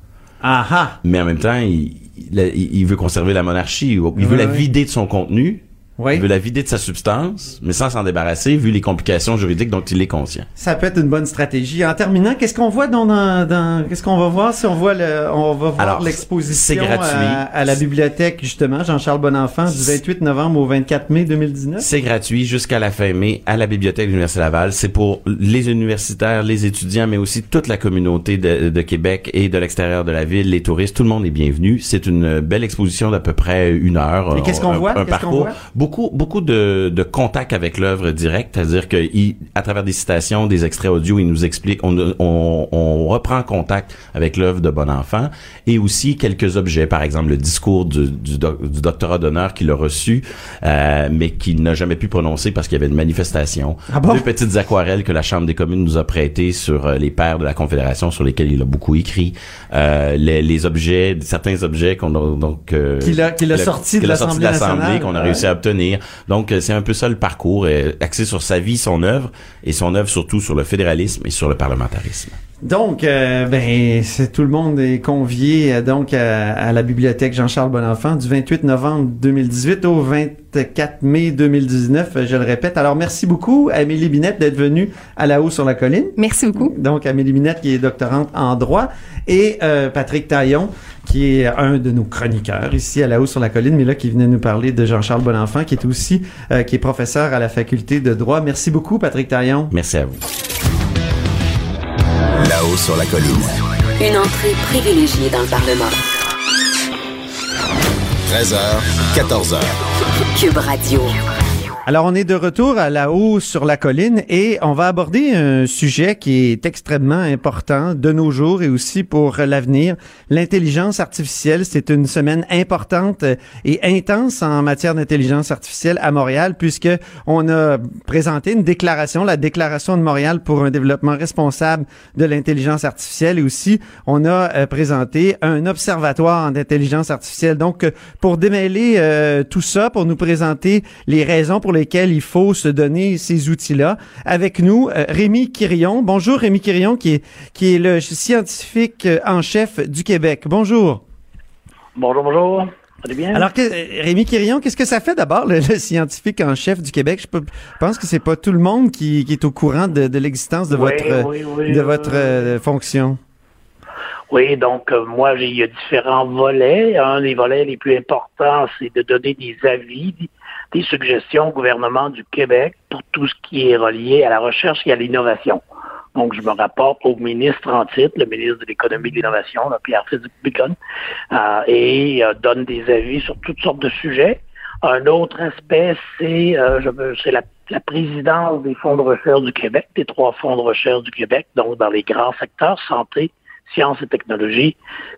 [SPEAKER 1] Ah ah.
[SPEAKER 5] Mais en même temps, il, il, il veut conserver la monarchie. Il veut
[SPEAKER 1] Oui,
[SPEAKER 5] la
[SPEAKER 1] oui.
[SPEAKER 5] vider de son contenu.
[SPEAKER 1] Oui.
[SPEAKER 5] Il veut la vider de sa substance, mais sans s'en débarrasser, vu les complications juridiques dont il est conscient.
[SPEAKER 1] Ça peut être une bonne stratégie. En terminant, qu'est-ce qu'on voit dans, dans, dans- qu'est-ce qu'on va voir si on voit le, on va voir l'exposition à, à la bibliothèque justement Jean-Charles Bonenfant du 28 novembre au 24 mai 2019.
[SPEAKER 5] C'est gratuit jusqu'à la fin mai à la bibliothèque de l'Université Laval. C'est pour les universitaires, les étudiants, mais aussi toute la communauté de, de Québec et de l'extérieur de la ville, les touristes. Tout le monde est bienvenu. C'est une belle exposition d'à peu près une heure.
[SPEAKER 1] Et qu'est-ce qu'on voit?
[SPEAKER 5] Un parcours. Beaucoup, beaucoup de, de contacts avec l'œuvre directe, c'est-à-dire que il- à travers des citations, des extraits audio, il nous explique, on, on, on reprend contact avec l'œuvre de Bon Enfant et aussi quelques objets, par exemple le discours du, du, doc- du doctorat d'honneur qu'il a reçu, euh, mais qu'il n'a jamais pu prononcer parce qu'il y avait une manifestation.
[SPEAKER 1] Ah bon?
[SPEAKER 5] Deux petites aquarelles que la Chambre des communes nous a prêtées sur euh, les pères de la Confédération, sur lesquels il a beaucoup écrit. Euh, les, les objets, certains objets qu'on a donc euh,
[SPEAKER 1] Qu'il a- qu'il a sorti de
[SPEAKER 5] qu'il a sorti
[SPEAKER 1] l'Assemblée nationale.
[SPEAKER 5] qu'on a réussi à obtenir. Donc euh, c'est un peu ça le parcours, euh, axé sur sa vie, son œuvre, et son œuvre surtout sur le fédéralisme et sur le parlementarisme.
[SPEAKER 1] Donc, euh, ben, c'est tout le monde est convié euh, donc à, à la bibliothèque Jean-Charles Bonenfant du 28 novembre 2018 au 24 mai 2019. euh, Je le répète. Alors, merci beaucoup, Amélie Binette, d'être venue à la haut sur la colline.
[SPEAKER 6] Merci beaucoup.
[SPEAKER 1] Donc, Amélie Minette, qui est doctorante en droit, et euh, Patrick Taillon, qui est un de nos chroniqueurs ici à la haut sur la colline, mais là, qui venait nous parler de Jean-Charles Bonenfant, qui est aussi, euh, qui est professeur à la faculté de droit. Merci beaucoup, Patrick Taillon.
[SPEAKER 5] Merci à vous.
[SPEAKER 4] Là-haut sur la colline.
[SPEAKER 3] Une entrée privilégiée dans le Parlement.
[SPEAKER 4] 13h, 14h.
[SPEAKER 3] Cube Radio.
[SPEAKER 1] Alors, on est de retour à la haut sur la colline et on va aborder un sujet qui est extrêmement important de nos jours et aussi pour l'avenir. L'intelligence artificielle, c'est une semaine importante et intense en matière d'intelligence artificielle à Montréal puisque on a présenté une déclaration, la déclaration de Montréal pour un développement responsable de l'intelligence artificielle et aussi on a euh, présenté un observatoire en intelligence artificielle. Donc, pour démêler euh, tout ça, pour nous présenter les raisons pour lesquelles il faut se donner ces outils-là. Avec nous, euh, Rémi Quirion. Bonjour Rémi Quirion, qui est, qui est le scientifique euh, en chef du Québec. Bonjour.
[SPEAKER 7] Bonjour, bonjour. Bien?
[SPEAKER 1] Alors, que, Rémi Quirion, qu'est-ce que ça fait d'abord, le, le, scientifique en chef du Québec? Je, peux, je pense que c'est pas tout le monde qui, qui est au courant de, de l'existence de
[SPEAKER 7] Oui,
[SPEAKER 1] votre,
[SPEAKER 7] oui, oui,
[SPEAKER 1] de
[SPEAKER 7] euh,
[SPEAKER 1] votre euh, fonction.
[SPEAKER 7] Oui, donc euh, moi, il y a différents volets. Un des volets les plus importants, c'est de donner des avis, des suggestions au gouvernement du Québec pour tout ce qui est relié à la recherche et à l'innovation. Donc, je me rapporte au ministre en titre, le ministre de l'Économie et de l'Innovation, Pierre Fitzgibbon, euh, et euh, donne des avis sur toutes sortes de sujets. Un autre aspect, c'est euh, c'est la, la présidence des fonds de recherche du Québec, des trois fonds de recherche du Québec, donc dans les grands secteurs, santé, sciences et technologies,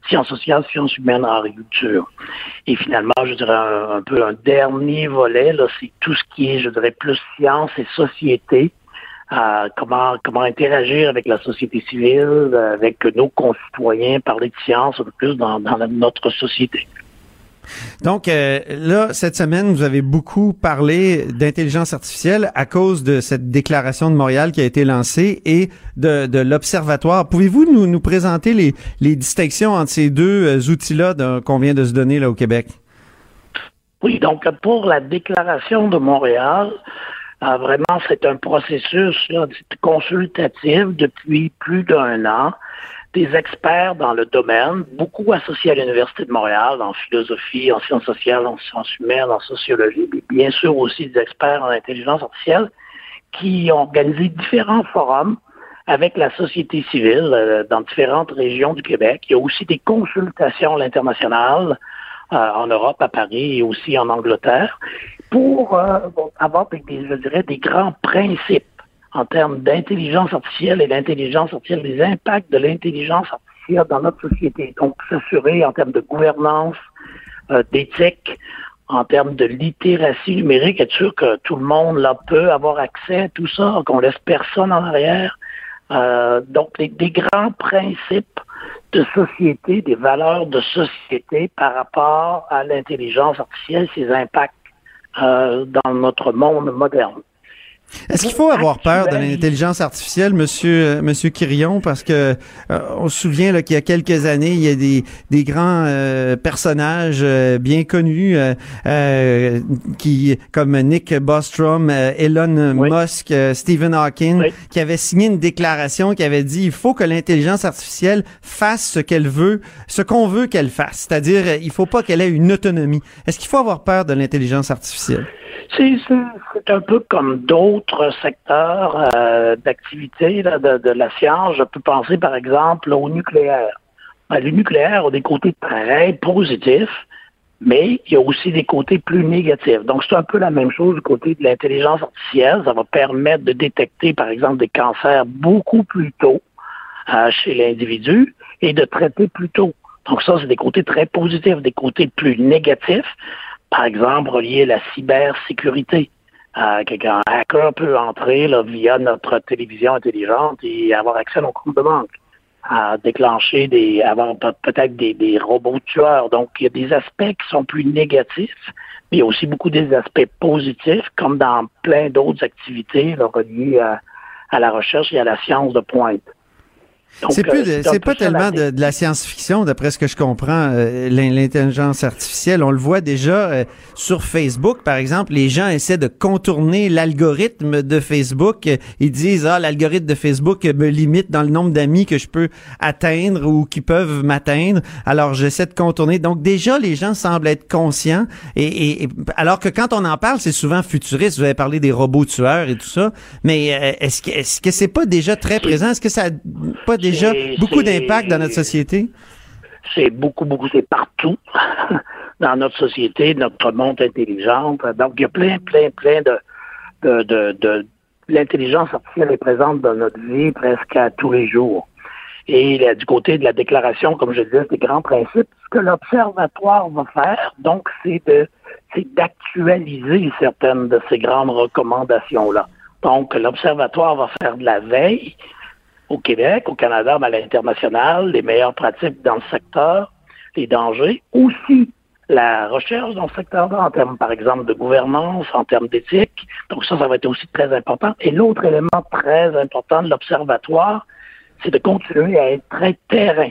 [SPEAKER 7] sciences sociales, sciences humaines, agriculture. Et finalement, je dirais un, un peu un dernier volet, là, c'est tout ce qui est, je dirais, plus sciences et société, euh, comment comment interagir avec la société civile, avec nos concitoyens, parler de science un peu plus dans, dans notre société.
[SPEAKER 1] Donc euh, là, cette semaine, vous avez beaucoup parlé d'intelligence artificielle à cause de cette déclaration de Montréal qui a été lancée et de, de l'observatoire. Pouvez-vous nous, nous présenter les, les distinctions entre ces deux euh, outils-là qu'on vient de se donner là au Québec?
[SPEAKER 7] Oui, donc pour la déclaration de Montréal, euh, vraiment, c'est un processus là, consultatif depuis plus d'un an. Des experts dans le domaine, beaucoup associés à l'Université de Montréal, en philosophie, en sciences sociales, en sciences humaines, en sociologie, mais bien sûr aussi des experts en intelligence artificielle, qui ont organisé différents forums avec la société civile euh, dans différentes régions du Québec. Il y a aussi des consultations à l'international euh, en Europe, à Paris et aussi en Angleterre, pour euh, avoir je dirais, des grands principes en termes d'intelligence artificielle et l'intelligence artificielle, les impacts de l'intelligence artificielle dans notre société. Donc, s'assurer en termes de gouvernance, euh, d'éthique, en termes de littératie numérique, être sûr que tout le monde là peut avoir accès à tout ça, qu'on laisse personne en arrière. Euh, donc, des, des grands principes de société, des valeurs de société par rapport à l'intelligence artificielle, ses impacts euh, dans notre monde moderne.
[SPEAKER 1] Est-ce qu'il faut avoir peur de l'intelligence artificielle, Monsieur euh, Monsieur Quirion, parce que euh, on se souvient là, qu'il y a quelques années, il y a des, des grands euh, personnages euh, bien connus euh, euh, qui, comme Nick Bostrom, Elon
[SPEAKER 7] Oui.
[SPEAKER 1] Musk, Stephen Hawking,
[SPEAKER 7] Oui.
[SPEAKER 1] qui avaient signé une déclaration qui avait dit il faut que l'intelligence artificielle fasse ce qu'elle veut, ce qu'on veut qu'elle fasse, c'est-à-dire il faut pas qu'elle ait une autonomie. Est-ce qu'il faut avoir peur de l'intelligence artificielle?
[SPEAKER 7] C'est un peu comme d'autres secteurs euh, d'activité de la science. Je peux penser par exemple au nucléaire. Ben, le nucléaire a des côtés très positifs, mais il y a aussi des côtés plus négatifs. Donc c'est un peu la même chose du côté de l'intelligence artificielle. Ça va permettre de détecter par exemple des cancers beaucoup plus tôt euh, chez l'individu et de traiter plus tôt. Donc ça, c'est des côtés très positifs, des côtés plus négatifs par exemple, relié à la cybersécurité. Euh, hacker peut entrer là, via notre télévision intelligente et avoir accès à nos comptes de banque, à déclencher des, avoir pe- peut-être des, des robots tueurs. Donc, il y a des aspects qui sont plus négatifs, mais il y a aussi beaucoup des aspects positifs, comme dans plein d'autres activités là, reliées à, à la recherche et à la science de pointe.
[SPEAKER 1] C'est
[SPEAKER 7] euh,
[SPEAKER 1] plus, c'est pas tellement de, de la science-fiction, d'après ce que je comprends, euh, l'in- l'intelligence artificielle. On le voit déjà euh, sur Facebook, par exemple. Les gens essaient de contourner l'algorithme de Facebook. Ils disent ah l'algorithme de Facebook me limite dans le nombre d'amis que je peux atteindre ou qui peuvent m'atteindre. Alors j'essaie de contourner. Donc déjà les gens semblent être conscients. Et, et- et- alors que quand on en parle, c'est souvent futuriste. Vous avez parlé des robots tueurs et tout ça. Mais euh, est-ce que est-ce que c'est pas déjà très présent? Est-ce que ça a pas déjà beaucoup d'impact dans notre société?
[SPEAKER 7] c'est beaucoup, beaucoup, c'est partout dans notre société, notre monde intelligente. Donc, il y a plein, plein, plein de, de, de, de l'intelligence artificielle est présente dans notre vie presque à tous les jours. Et là, du côté de la déclaration, comme je disais, des grands principes, ce que l'Observatoire va faire, donc, c'est de c'est d'actualiser certaines de ces grandes recommandations-là. Donc, l'Observatoire va faire de la veille au Québec, au Canada, mais à l'international, les meilleures pratiques dans le secteur, les dangers, aussi la recherche dans le secteur-là en termes, par exemple, de gouvernance, en termes d'éthique. Donc ça, ça va être aussi très important. Et l'autre élément très important de l'Observatoire, c'est de continuer à être très terrain.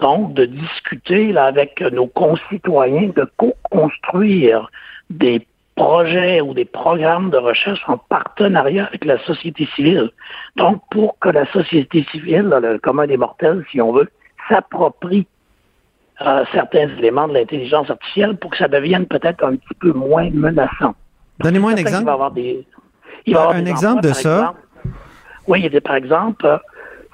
[SPEAKER 7] Donc, de discuter là, avec nos concitoyens, de co-construire des projets ou des programmes de recherche en partenariat avec la société civile. Donc, pour que la société civile, le commun des mortels, si on veut, s'approprie euh, certains éléments de l'intelligence artificielle pour que ça devienne peut-être un petit peu moins menaçant.
[SPEAKER 1] Donnez-moi un exemple.
[SPEAKER 7] Il va y avoir des,
[SPEAKER 1] il va y avoir un des exemple emplois, de ça.
[SPEAKER 7] Exemple. Oui, il y a par exemple, euh,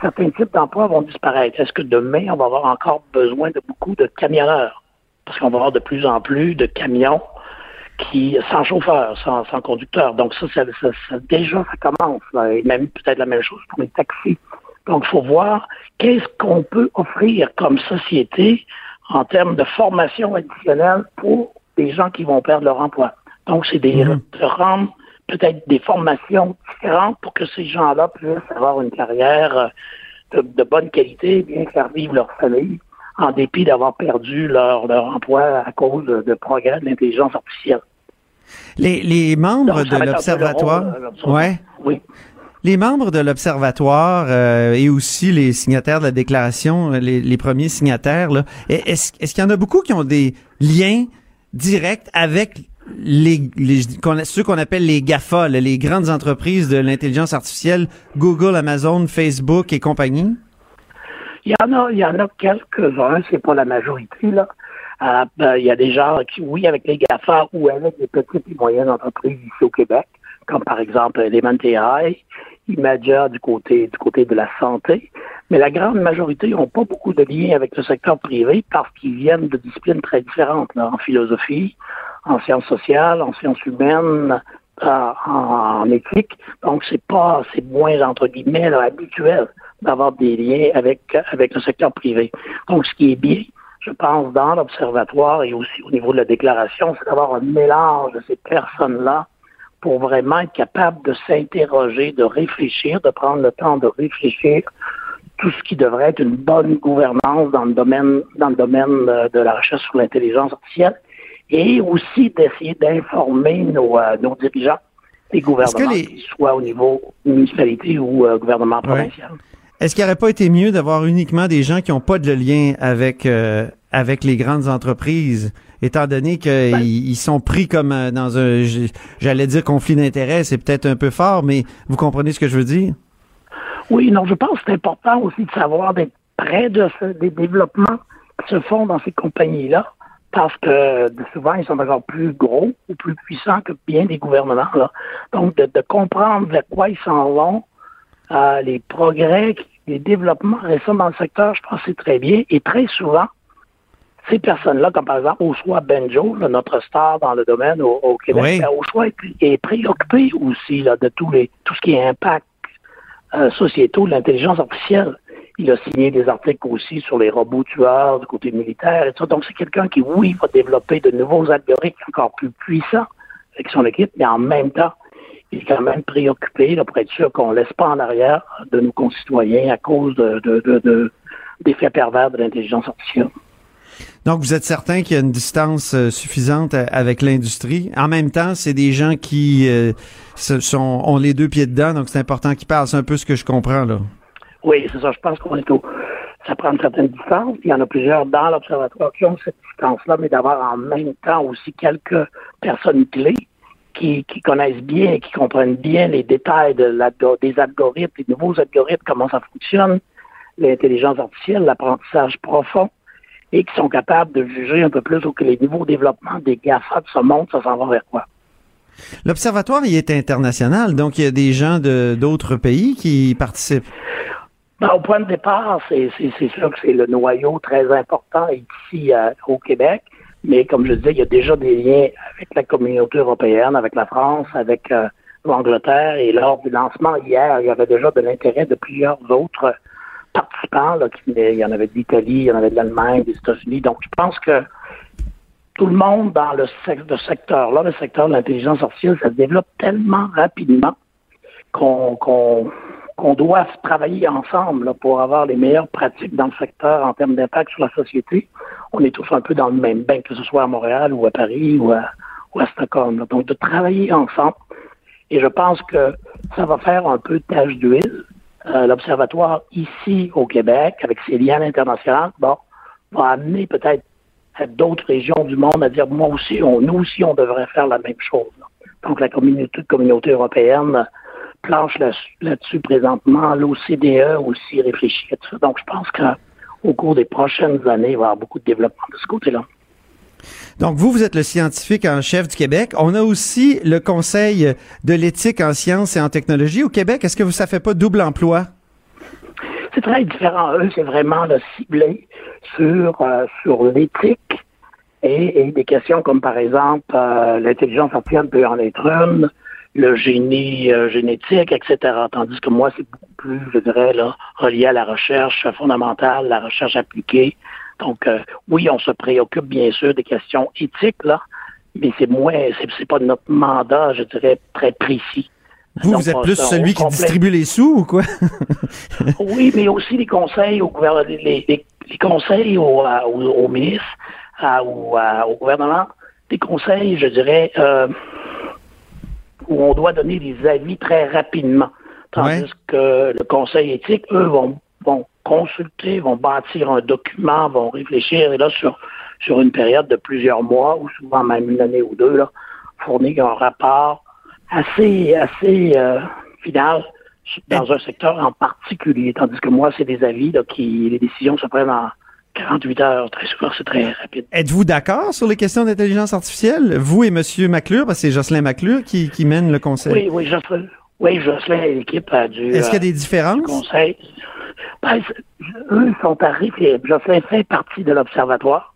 [SPEAKER 7] certains types d'emplois vont disparaître. Est-ce que demain, on va avoir encore besoin de beaucoup de camionneurs? Parce qu'on va avoir de plus en plus de camions qui sans chauffeur, sans, sans conducteur. Donc ça, ça, ça, ça, déjà, ça commence. Là, et même peut-être la même chose pour les taxis. Donc, il faut voir qu'est-ce qu'on peut offrir comme société en termes de formation additionnelle pour des gens qui vont perdre leur emploi. Donc, c'est des, mmh. de rendre peut-être des formations différentes pour que ces gens-là puissent avoir une carrière de, de, bonne qualité, bien faire vivre leur famille, en dépit d'avoir perdu leur, leur emploi à cause de, de progrès de l'intelligence artificielle.
[SPEAKER 1] Les, les membres Donc, de l'Observatoire, ouais.
[SPEAKER 7] Oui.
[SPEAKER 1] Les membres de l'Observatoire euh, et aussi les signataires de la déclaration, les, les premiers signataires, est-ce est qu'il y en a beaucoup qui ont des liens directs avec les, les ceux qu'on appelle les GAFA, les grandes entreprises de l'intelligence artificielle, Google, Amazon, Facebook et compagnie?
[SPEAKER 7] Il y en a, il y en a quelques-uns, c'est pas la majorité, là. Euh, ben, il y a des gens qui, oui, avec les GAFA ou avec les petites et moyennes entreprises ici au Québec, comme par exemple Element AI, Imagia du côté, du côté de la santé. Mais la grande majorité n'ont pas beaucoup de liens avec le secteur privé parce qu'ils viennent de disciplines très différentes, en philosophie, en sciences sociales, en sciences humaines, euh, en, éthique. Donc, c'est pas, c'est moins, entre guillemets, habituel d'avoir des liens avec, avec le secteur privé. Donc, ce qui est bien, je pense, dans l'observatoire et aussi au niveau de la déclaration, c'est d'avoir un mélange de ces personnes-là pour vraiment être capable de s'interroger, de réfléchir, de prendre le temps de réfléchir tout ce qui devrait être une bonne gouvernance dans le domaine, dans le domaine euh, de la recherche sur l'intelligence artificielle et aussi d'essayer d'informer nos, euh, nos dirigeants, les gouvernements, les... qu'ils soient au niveau municipalité ou euh, gouvernement provincial. Ouais.
[SPEAKER 1] Est-ce qu'il n'aurait pas été mieux d'avoir uniquement des gens qui n'ont pas de lien avec, euh, avec les grandes entreprises, étant donné qu'ils ben, ils sont pris comme euh, dans un, j'allais dire conflit d'intérêts, c'est peut-être un peu fort, mais vous comprenez ce que je veux dire?
[SPEAKER 7] Oui, non, je pense que c'est important aussi de savoir d'être près de ce, des développements qui se font dans ces compagnies-là, parce que souvent, ils sont encore plus gros ou plus puissants que bien des gouvernements. Là. Donc, de, de comprendre vers quoi ils s'en vont, euh, les progrès, les développements récents dans le secteur, je pense que c'est très bien. Et très souvent, ces personnes-là, comme par exemple Ochoa Benjo, là, notre star dans le domaine au, au Québec,
[SPEAKER 1] oui.
[SPEAKER 7] ben, Ochoa est, est, préoccupé aussi là, de tous les, tout ce qui est impact euh, sociétaux de l'intelligence artificielle. Il a signé des articles aussi sur les robots tueurs du côté militaire et tout ça. Donc, c'est quelqu'un qui, oui, va développer de nouveaux algorithmes encore plus puissants avec son équipe, mais en même temps, est quand même préoccupé là, pour être sûr qu'on ne laisse pas en arrière de nos concitoyens à cause de, de, de, de d'effets pervers de l'intelligence artificielle.
[SPEAKER 1] Donc, vous êtes certain qu'il y a une distance euh, suffisante avec l'industrie. En même temps, c'est des gens qui euh, sont, ont les deux pieds dedans, donc c'est important qu'ils parlent. C'est un peu ce que je comprends, là.
[SPEAKER 7] Oui, c'est ça. Je pense qu'on est au... Ça prend une certaine distance. Il y en a plusieurs dans l'observatoire qui ont cette distance-là, mais d'avoir en même temps aussi quelques personnes clés qui, qui, connaissent bien et qui comprennent bien les détails de des algorithmes, les nouveaux algorithmes, comment ça fonctionne, l'intelligence artificielle, l'apprentissage profond, et qui sont capables de juger un peu plus que les niveaux de développement des GAFA de ce monde, ça s'en va vers quoi?
[SPEAKER 1] L'Observatoire, il est international, donc il y a des gens de d'autres pays qui participent.
[SPEAKER 7] Ben, au point de départ, c'est sûr que c'est le noyau très important ici euh, au Québec. Mais comme je disais, il y a déjà des liens avec la communauté européenne, avec la France, avec euh, l'Angleterre et lors du lancement hier, il y avait déjà de l'intérêt de plusieurs autres participants. Il y en avait de l'Italie, il y en avait de l'Allemagne, des États-Unis. Donc, je pense que tout le monde dans le, secteur-là, le secteur de l'intelligence artificielle, ça se développe tellement rapidement qu'on doit travailler ensemble pour avoir les meilleures pratiques dans le secteur en termes d'impact sur la société. On est tous un peu dans le même bain, que ce soit à Montréal ou à Paris ou à, Stockholm. Donc, de travailler ensemble. Et je pense que ça va faire un peu tâche d'huile. Euh, L'Observatoire ici au Québec, avec ses liens internationaux, bon, va amener peut-être à d'autres régions du monde à dire, moi aussi, on, nous aussi, on devrait faire la même chose. Donc, la communauté, européenne planche là-dessus présentement. L'OCDE aussi réfléchit à ça. Donc, je pense qu'au cours des prochaines années, il va y avoir beaucoup de développement de ce côté-là.
[SPEAKER 1] Donc, vous, vous êtes le scientifique en chef du Québec. On a aussi le Conseil de l'éthique en sciences et en technologie au Québec. Est-ce que ça fait pas double emploi?
[SPEAKER 7] C'est très différent. Eux, c'est vraiment le ciblé sur, euh, sur l'éthique et, des questions comme, par exemple, euh, l'intelligence artificielle peut en être une, le génie euh, génétique, etc. Tandis que moi, c'est beaucoup plus, je dirais, là, relié à la recherche fondamentale, la recherche appliquée. Donc, euh, oui, on se préoccupe bien sûr des questions éthiques, là, mais c'est moins, c'est pas notre mandat, je dirais, très précis.
[SPEAKER 1] Vous, vous êtes plus celui qui distribue les sous ou quoi?
[SPEAKER 7] oui, mais aussi les conseils au gouvernement, les, conseils au, au, ministre, ou au gouvernement, des conseils, je dirais, euh, où on doit donner des avis très rapidement. Tandis que le conseil éthique, eux, vont, vont consulter, vont bâtir un document, vont réfléchir, et là, sur, sur une période de plusieurs mois, ou souvent même une année ou deux, là, fournir un rapport assez, assez euh, final dans un secteur en particulier. Tandis que moi, c'est des avis là, qui, les décisions se prennent en 48 heures, très souvent, c'est très rapide.
[SPEAKER 1] Êtes-vous d'accord sur les questions d'intelligence artificielle? Vous et M. McClure, parce que c'est Jocelyn McClure qui, qui mène le conseil.
[SPEAKER 7] Oui, oui, Jocelyn. Oui, Jocelyn et l'équipe a dû.
[SPEAKER 1] Est-ce qu'il y a des euh, différences?
[SPEAKER 7] Conseil. Ben, eux sont arrivés. Jocelyn fait partie de l'Observatoire.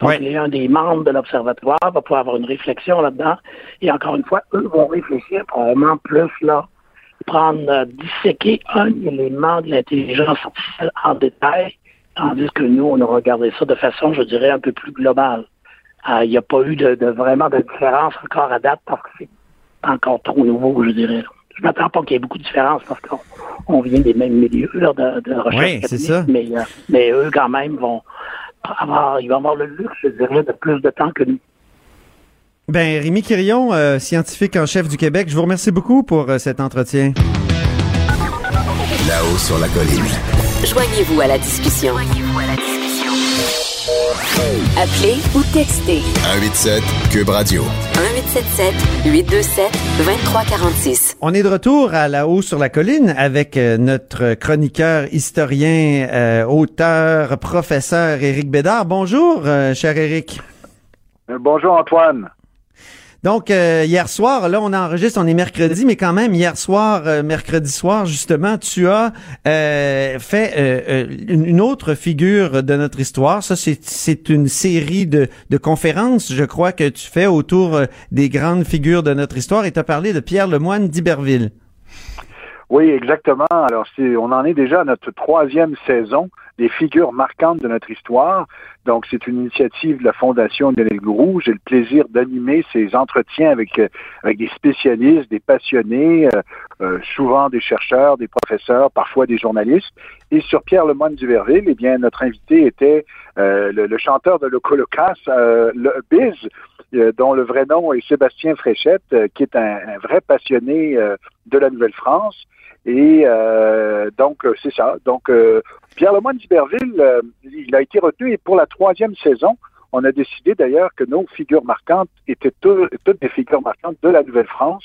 [SPEAKER 7] Donc, il est un des membres de l'Observatoire, va pouvoir avoir une réflexion là-dedans. Et encore une fois, eux vont réfléchir probablement plus, là, prendre, euh, disséquer un élément de l'intelligence artificielle en détail Tandis que nous, on a regardé ça de façon, je dirais, un peu plus globale. Euh, il n'y a pas eu de, vraiment de différence encore à date parce que c'est encore trop nouveau, je dirais. Je m'attends pas qu'il y ait beaucoup de différence parce qu'on vient des mêmes milieux de, de, recherche.
[SPEAKER 1] Oui, c'est ça.
[SPEAKER 7] Mais, euh, mais eux, quand même, vont avoir, ils vont avoir le luxe, je dirais, de plus de temps que nous.
[SPEAKER 1] Ben, Rémi Quirion, euh, scientifique en chef du Québec, je vous remercie beaucoup pour cet entretien.
[SPEAKER 4] Là-haut sur la colline.
[SPEAKER 3] Joignez-vous à la discussion. Appelez ou textez.
[SPEAKER 4] 187 Cube Radio.
[SPEAKER 3] 1877 827 2346.
[SPEAKER 1] On est de retour à la haut sur la colline avec euh, notre chroniqueur, historien, euh, auteur, professeur Éric Bédard. Bonjour, euh, cher Éric.
[SPEAKER 8] bonjour Antoine.
[SPEAKER 1] Donc, euh, hier soir, là, on enregistre, on est mercredi, mais quand même, hier soir, euh, mercredi soir, justement, tu as euh, fait une autre figure de notre histoire. Ça, c'est une série de, de, conférences, je crois, que tu fais autour des grandes figures de notre histoire et tu as parlé de Pierre Lemoine d'Iberville.
[SPEAKER 8] Oui, exactement. Alors, on en est déjà à notre troisième saison des figures marquantes de notre histoire. Donc, c'est une initiative de la Fondation Lionel Gourou. J'ai le plaisir d'animer ces entretiens avec, euh, avec des spécialistes, des passionnés, euh, euh, souvent des chercheurs, des professeurs, parfois des journalistes. Et sur Pierre Lemoine Duverville, eh bien, notre invité était le, chanteur de Locolocas, le Biz, dont le vrai nom est Sébastien Fréchette, qui est un, vrai passionné de la Nouvelle-France. Et donc, c'est ça. Donc, Pierre Lemoine d'Iberville, euh, il a été retenu et pour la troisième saison, on a décidé d'ailleurs que nos figures marquantes étaient toutes des figures marquantes de la Nouvelle-France.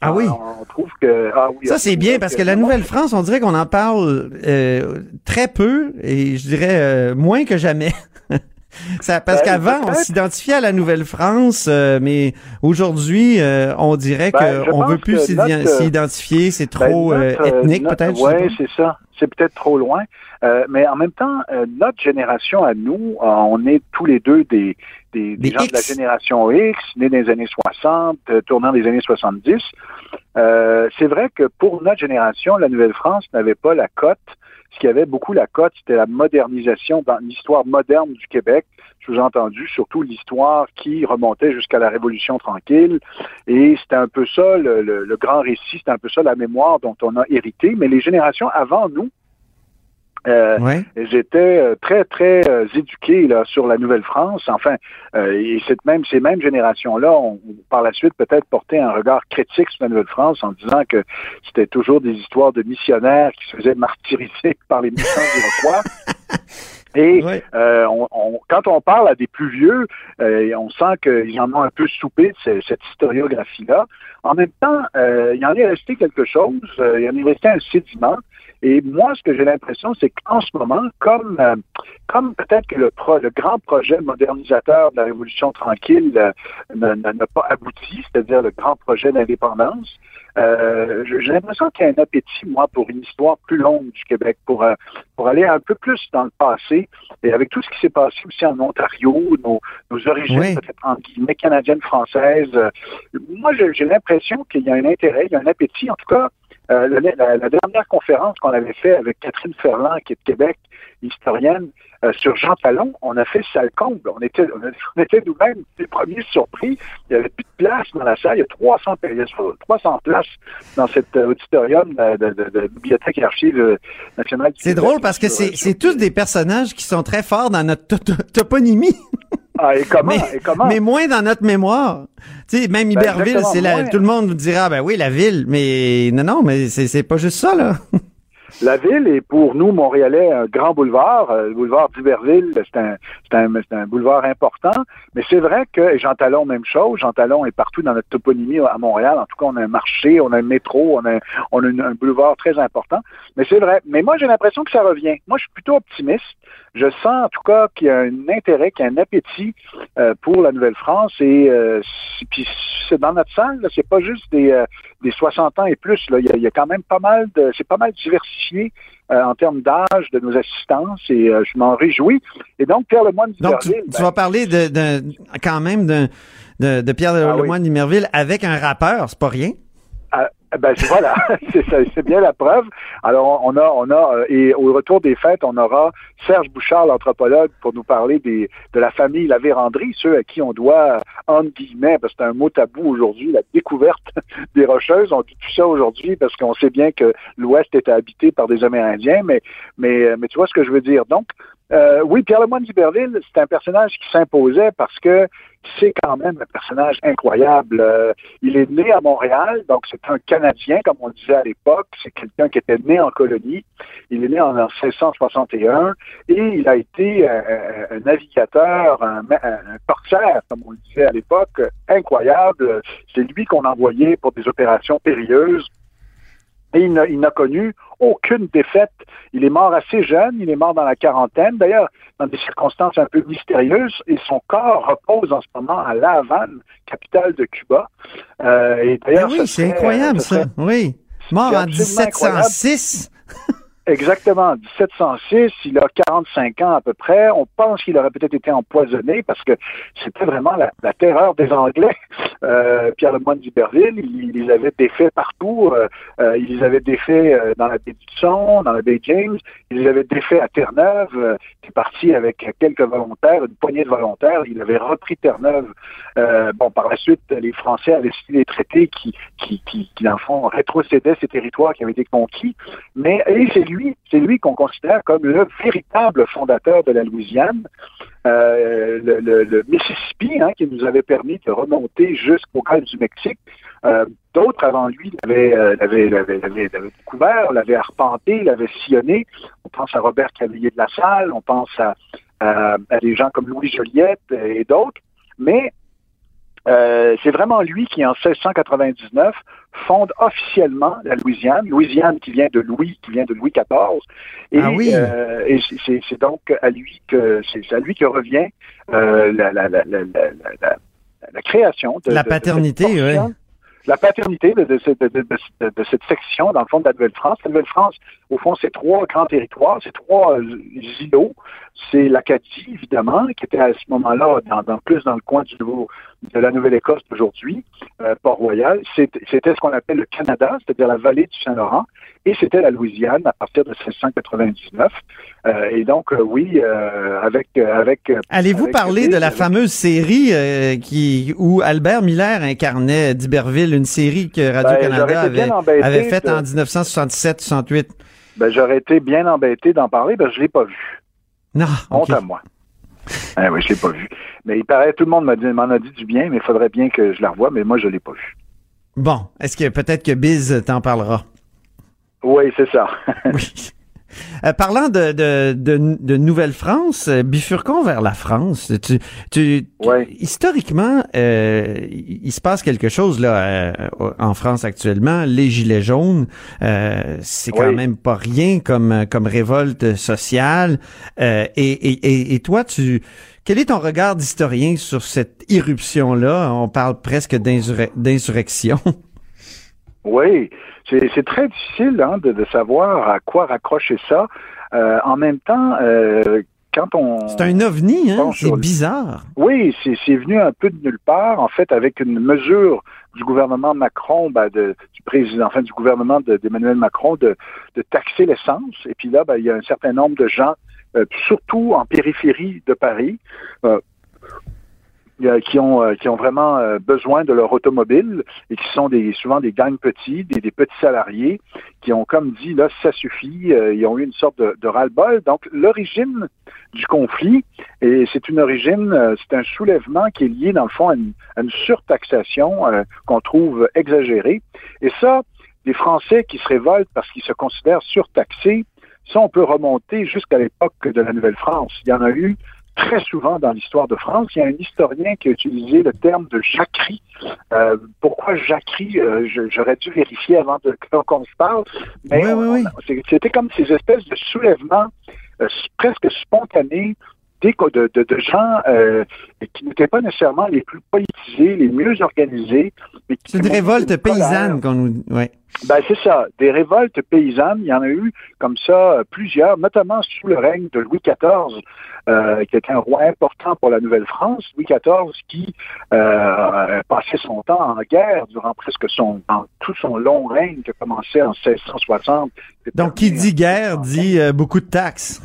[SPEAKER 1] Ah oui.
[SPEAKER 8] on trouve que ah
[SPEAKER 1] ça c'est bien parce que, la Nouvelle-France, on dirait qu'on en parle euh, très peu et je dirais euh, moins que jamais. Ça, parce ben, qu'avant, on s'identifiait à la Nouvelle-France, mais aujourd'hui, on dirait ben, qu'on veut plus s'identifier, c'est trop ethnique peut-être.
[SPEAKER 8] Oui, c'est ça. c'est peut-être trop loin, euh, mais en même temps, euh, notre génération à nous, euh, on est tous les deux des, des, des
[SPEAKER 1] Des
[SPEAKER 8] gens de la génération X, nés dans les années 60, euh, tournant des années 70. Euh, c'est vrai que pour notre génération, la Nouvelle-France n'avait pas la cote. Ce qui avait beaucoup la cote, c'était la modernisation dans l'histoire moderne du Québec, sous-entendu, surtout l'histoire qui remontait jusqu'à la Révolution tranquille. Et c'était un peu ça, le, grand récit, c'était un peu ça la mémoire dont on a hérité. Mais les générations avant nous, euh,
[SPEAKER 1] Ouais.
[SPEAKER 8] j'étais euh, très, très euh, éduqué là, sur la Nouvelle-France. Enfin, euh, et cette même, ces mêmes générations-là ont, par la suite peut-être porté un regard critique sur la Nouvelle-France en disant que c'était toujours des histoires de missionnaires qui se faisaient martyriser par les méchants iroquois. Et euh, on, on- quand on parle à des plus vieux, euh, on sent qu'ils en ont un peu soupé de ce- cette historiographie-là. En même temps, euh, il en est resté quelque chose, euh, il en est resté un sédiment. Et moi, ce que j'ai l'impression, c'est qu'en ce moment, comme euh, comme peut-être que le, pro- le grand projet modernisateur de la Révolution tranquille euh, n'a pas abouti, c'est-à-dire le grand projet d'indépendance, euh, j'ai l'impression qu'il y a un appétit, moi, pour une histoire plus longue du Québec, pour, euh, pour aller un peu plus dans le passé, et avec tout ce qui s'est passé aussi en Ontario, nos, nos origines
[SPEAKER 1] Oui.
[SPEAKER 8] peut-être en guillemets canadiennes, françaises. euh, moi, j'ai l'impression qu'il y a un intérêt, il y a un appétit, en tout cas, euh, la, dernière conférence qu'on avait fait avec Catherine Ferland, qui est de Québec, historienne, euh, sur Jean Talon, on a fait salle comble. On était, on était nous-mêmes les premiers surpris. Il n'y avait plus de place dans la salle. Il y a 300, il y a 300 places dans cet euh, auditorium de, de, de- de Bibliothèque et Archives nationales. du
[SPEAKER 1] C'est drôle parce que c'est tous des personnages qui sont très forts dans notre to- to- toponymie,
[SPEAKER 8] Ah, et comment?
[SPEAKER 1] mais,
[SPEAKER 8] et comment?
[SPEAKER 1] mais moins dans notre mémoire. Tu sais, même Iberville,
[SPEAKER 8] exactement,
[SPEAKER 1] c'est la,
[SPEAKER 8] moins.
[SPEAKER 1] tout le monde vous dira, ben oui, la ville, mais non, non, mais c'est c'est pas juste ça, là.
[SPEAKER 8] La ville est pour nous, Montréalais, un grand boulevard. Euh, le boulevard d'Iberville, c'est un, un, un boulevard important. Mais c'est vrai que Jean Talon, même chose. Jean Talon est partout dans notre toponymie à Montréal. En tout cas, on a un marché, on a un métro, on a, un boulevard très important. Mais c'est vrai. Mais moi, j'ai l'impression que ça revient. Moi, je suis plutôt optimiste. Je sens en tout cas qu'il y a un intérêt, qu'il y a un appétit euh, pour la Nouvelle-France. Et euh, puis c'est dans notre salle, c'est pas juste des, des 60 ans et plus. Là. Il, y a, il y a quand même pas mal de. C'est pas mal diversifié euh, en termes d'âge de nos assistances et euh, je m'en réjouis. Et donc, Pierre Lemoine
[SPEAKER 1] Donc, tu, tu
[SPEAKER 8] ben,
[SPEAKER 1] vas parler de, de- quand même de, de, de Pierre
[SPEAKER 8] Ah oui.
[SPEAKER 1] Lemoine d'Imerville avec un rappeur, c'est pas rien?
[SPEAKER 8] Eh Ben voilà, c'est bien la preuve. Alors on a, on a, euh, et au retour des fêtes, on aura Serge Bouchard, l'anthropologue, pour nous parler des, de la famille La Vérandrie, ceux à qui on doit, entre guillemets, parce que c'est un mot tabou aujourd'hui, la découverte des Rocheuses. On dit tout ça aujourd'hui parce qu'on sait bien que l'Ouest était habité par des Amérindiens, mais, mais, mais tu vois ce que je veux dire. Donc, euh, oui, Pierre Lemoine d'Iberville, c'est un personnage qui s'imposait parce que c'est quand même un personnage incroyable. Euh, il est né à Montréal, donc c'est un Canadien, comme on disait à l'époque. C'est quelqu'un qui était né en colonie. Il est né en 1661 et il a été euh, un, navigateur, un, un comme on le disait à l'époque, incroyable. C'est lui qu'on envoyait pour des opérations périlleuses. Et il n'a, connu aucune défaite. Il est mort assez jeune, il est mort dans la quarantaine, d'ailleurs, dans des circonstances un peu mystérieuses, et son corps repose en ce moment à La Havane, capitale de Cuba. Euh, et d'ailleurs,
[SPEAKER 1] oui,
[SPEAKER 8] ce
[SPEAKER 1] c'est incroyable,
[SPEAKER 8] ce serait-
[SPEAKER 1] ça. Oui. Mort en
[SPEAKER 8] absolument
[SPEAKER 1] 1706.
[SPEAKER 8] Exactement, 1706, il a 45 ans à peu près. On pense qu'il aurait peut-être été empoisonné parce que c'était vraiment la, terreur des Anglais. Euh, Pierre Lemoine d'Iberville, il, il les avait défaits partout. Euh, euh, il les avait défaits dans la baie d'Hudson, dans la baie James. Il les avait défaits à Terre-Neuve. Il est parti avec quelques volontaires, une poignée de volontaires. Il avait repris Terre-Neuve. Bon, par la suite, les Français avaient signé des traités qui, qui, qui, qui, dans le fond, rétrocédaient ces territoires qui avaient été conquis. Mais et c'est lui, c'est lui qu'on considère comme le véritable fondateur de la Louisiane, euh, le, Mississippi, hein, qui nous avait permis de remonter jusqu'au golfe du Mexique. Euh, D'autres avant lui l'avaient euh, l'avaient découvert, l'avaient arpenté, l'avaient sillonné. On pense à Robert Cavalier de la Salle, on pense à des gens comme Louis Joliette et d'autres. Mais euh, c'est vraiment lui qui, en 1699, fonde officiellement la Louisiane, Louisiane qui vient de Louis, qui vient de Louis XIV. Et,
[SPEAKER 1] ah oui.
[SPEAKER 8] euh, et c'est donc à lui que c'est à lui que revient euh, la, la, la, la, la, création de
[SPEAKER 1] la
[SPEAKER 8] de,
[SPEAKER 1] paternité,
[SPEAKER 8] de
[SPEAKER 1] oui.
[SPEAKER 8] la paternité de, de, cette section, dans le fond, de la Nouvelle-France. La Nouvelle-France, au fond, c'est trois grands territoires, c'est trois euh, îlots. C'est l'Acadie, évidemment, qui était à ce moment-là dans, dans, plus dans le coin du nouveau, de la Nouvelle-Écosse d'aujourd'hui, euh, Port-Royal. C'était ce qu'on appelle le Canada, c'est-à-dire la vallée du Saint-Laurent, et c'était la Louisiane à partir de 1699. Euh, et donc, euh, oui, avec... avec
[SPEAKER 1] Allez-vous parler de la fameuse série qui où Albert Miller incarnait d'Iberville, une série que Radio-Canada ben, avait, avait faite en 1967-68?
[SPEAKER 8] Ben, j'aurais été bien embêté d'en parler, parce que je l'ai pas vu.
[SPEAKER 1] Non.
[SPEAKER 8] Honte à moi. Eh oui, je l'ai pas vu. Mais il paraît, tout le monde m'en a dit du bien, mais il faudrait bien que je la revoie, mais moi, je l'ai pas vu.
[SPEAKER 1] Bon, est-ce que peut-être que Biz t'en parlera?
[SPEAKER 8] Oui, c'est ça.
[SPEAKER 1] oui. Euh, parlant de, de, de, Nouvelle-France, euh, bifurquons vers la France. Tu, tu, historiquement, euh, il se passe quelque chose là en France actuellement. Les gilets jaunes, c'est quand même pas rien comme comme révolte sociale. Et, et, et, toi, tu quel est ton regard d'historien sur cette irruption là On parle presque d'insurrection.
[SPEAKER 8] Oui, c'est très difficile hein, de, savoir à quoi raccrocher ça. Euh, en même temps, euh, quand on...
[SPEAKER 1] C'est un ovni, hein? C'est bizarre.
[SPEAKER 8] Oui, c'est venu un peu de nulle part, en fait, avec une mesure du gouvernement Macron, ben, de, du président, enfin du gouvernement d'Emmanuel Macron, de, de taxer l'essence. Et puis là, ben, il y a un certain nombre de gens, euh, surtout en périphérie de Paris, euh, qui ont euh, qui ont vraiment euh, besoin de leur automobile et qui sont des souvent des gangs petits, des, des petits salariés qui ont comme dit là ça suffit, ils ont eu une sorte de, de ras-le-bol. Donc l'origine du conflit et c'est une origine, c'est un soulèvement qui est lié dans le fond à une, à une surtaxation qu'on trouve exagérée. Et ça, les Français qui se révoltent parce qu'ils se considèrent surtaxés, ça on peut remonter jusqu'à l'époque de la Nouvelle-France. Il y en a eu très souvent dans l'histoire de France. Il y a un historien qui a utilisé le terme de jacquerie. Euh, pourquoi jacquerie? Euh, j'aurais dû vérifier avant qu'on se parle. Mais c'était comme ces espèces de soulèvements euh, presque spontanés de, de, de gens euh, qui n'étaient pas nécessairement les plus politisés, les mieux organisés.
[SPEAKER 1] C'est des révoltes paysannes qu'on nous... Ouais.
[SPEAKER 8] Ben, c'est ça, des révoltes paysannes. Il y en a eu comme ça plusieurs, notamment sous le règne de Louis XIV, euh, qui était un roi important pour la Nouvelle-France. Louis XIV qui euh, passait son temps en guerre durant presque son, tout son long règne qui a commencé en 1660.
[SPEAKER 1] Donc, qui dit guerre dit euh, beaucoup de taxes.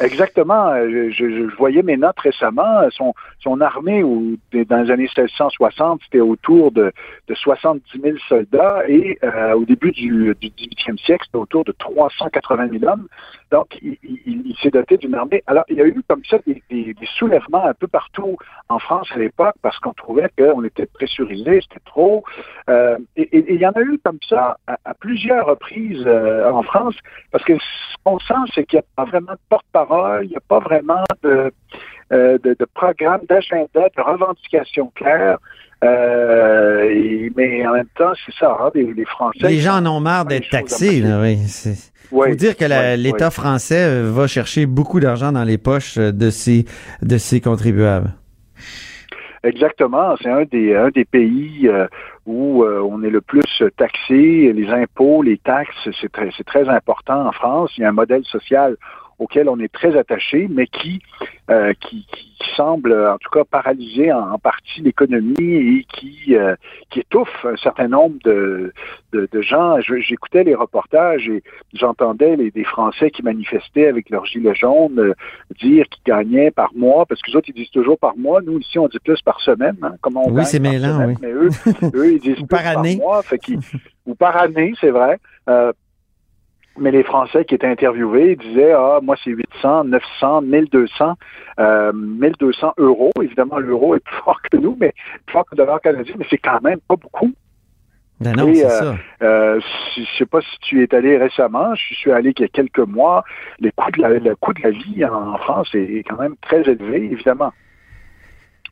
[SPEAKER 8] Exactement. Je, je, voyais mes notes récemment. Son, son armée, où, dans les années 1660, c'était autour de, de 70 000 soldats et euh, au début du, du 18e siècle, c'était autour de 380 000 hommes. Donc, il, il, il s'est doté d'une armée. Alors, il y a eu comme ça des, des, des soulèvements un peu partout en France à l'époque parce qu'on trouvait qu'on était pressurisé, c'était trop. Euh, et, il y en a eu comme ça à, à plusieurs reprises euh, en France parce que ce qu'on sent, c'est qu'il n'y a pas vraiment de porte-parole, il n'y a pas vraiment de, euh, de, de programme, d'agenda, de revendications claires. Euh, mais en même temps, c'est ça, hein, les, Français.
[SPEAKER 1] Les gens en ont marre d'être taxés, là, oui. Il faut dire que l'État français euh, va chercher beaucoup d'argent dans les poches euh, de ses, de ses contribuables.
[SPEAKER 8] Exactement. C'est un des, un des pays euh, où on est le plus taxé. Les impôts, les taxes, c'est très, très important en France. Il y a un modèle social auquel on est très attaché, mais qui, euh, qui, qui, semble en tout cas paralyser en, partie l'économie et qui, euh, qui étouffe un certain nombre de, de, de gens. J'écoutais les reportages et j'entendais les, des Français qui manifestaient avec leur gilet jaune euh, dire qu'ils gagnaient par mois, parce que les autres, ils disent toujours par mois. Nous, ici, on dit plus par semaine, hein, comme on
[SPEAKER 1] Oui, c'est mêlant, oui.
[SPEAKER 8] Mais eux, eux, ils disent plus par, année. mois. Fait ou par année, c'est vrai. Euh, mais les Français qui étaient interviewés disaient ah moi c'est 800, 900, 1200, euh, 1200 euros. Évidemment l'euro est plus fort que nous, mais plus fort que le dollar canadien, mais c'est quand même pas beaucoup.
[SPEAKER 1] Ben non, c'est euh, ça.
[SPEAKER 8] Euh, je sais pas si tu es allé récemment. Je suis allé il y a quelques mois. Les coûts de la, le coût de la vie en France est quand même très élevé, évidemment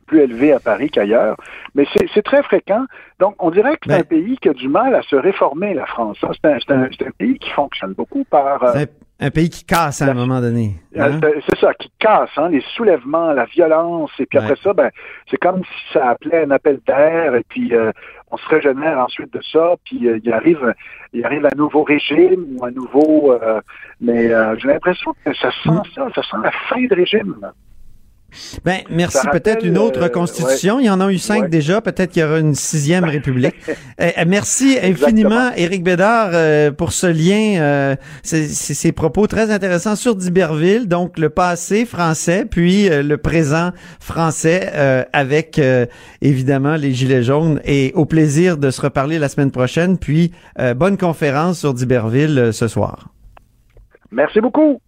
[SPEAKER 8] plus élevé à Paris qu'ailleurs. Mais c'est très fréquent. Donc, on dirait que c'est un pays qui a du mal à se réformer, la France. C'est un, un, pays qui fonctionne beaucoup par...
[SPEAKER 1] Euh, Un pays qui casse à un moment donné.
[SPEAKER 8] Hein? C'est ça, qui casse, hein, les soulèvements, la violence, et puis après ça, ben, c'est comme si ça appelait un appel d'air, et puis euh, on se régénère ensuite de ça, puis euh, il arrive, il arrive un nouveau régime ou un nouveau, euh, mais j'ai l'impression que ça sent mm. ça, ça sent la fin de régime.
[SPEAKER 1] Ben, merci. Peut-être une autre constitution. Il y en a eu cinq déjà. Peut-être qu'il y aura une sixième république. Eh, eh, merci infiniment, Éric Bédard, euh, pour ce lien, euh, ces propos très intéressants sur d'Iberville. Donc, le passé français, puis euh, le présent français avec, évidemment, les Gilets jaunes. Et au plaisir de se reparler la semaine prochaine. Puis, bonne conférence sur d'Iberville ce soir.
[SPEAKER 8] Merci beaucoup.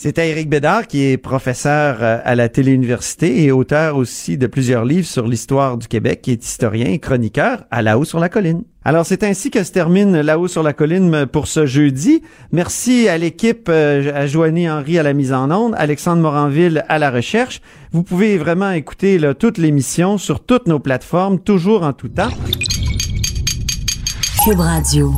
[SPEAKER 1] C'était Éric Bédard, qui est professeur euh, à la Téléuniversité et auteur aussi de plusieurs livres sur l'histoire du Québec, qui est historien et chroniqueur à La Haut sur la Colline. Alors, c'est ainsi que se termine La Haut sur la Colline pour ce jeudi. Merci à l'équipe, euh, à Joanie Henry à la mise en onde, Alexandre Moranville à la recherche. Vous pouvez vraiment écouter là, toute l'émission sur toutes nos plateformes, toujours en tout temps. Cube Radio.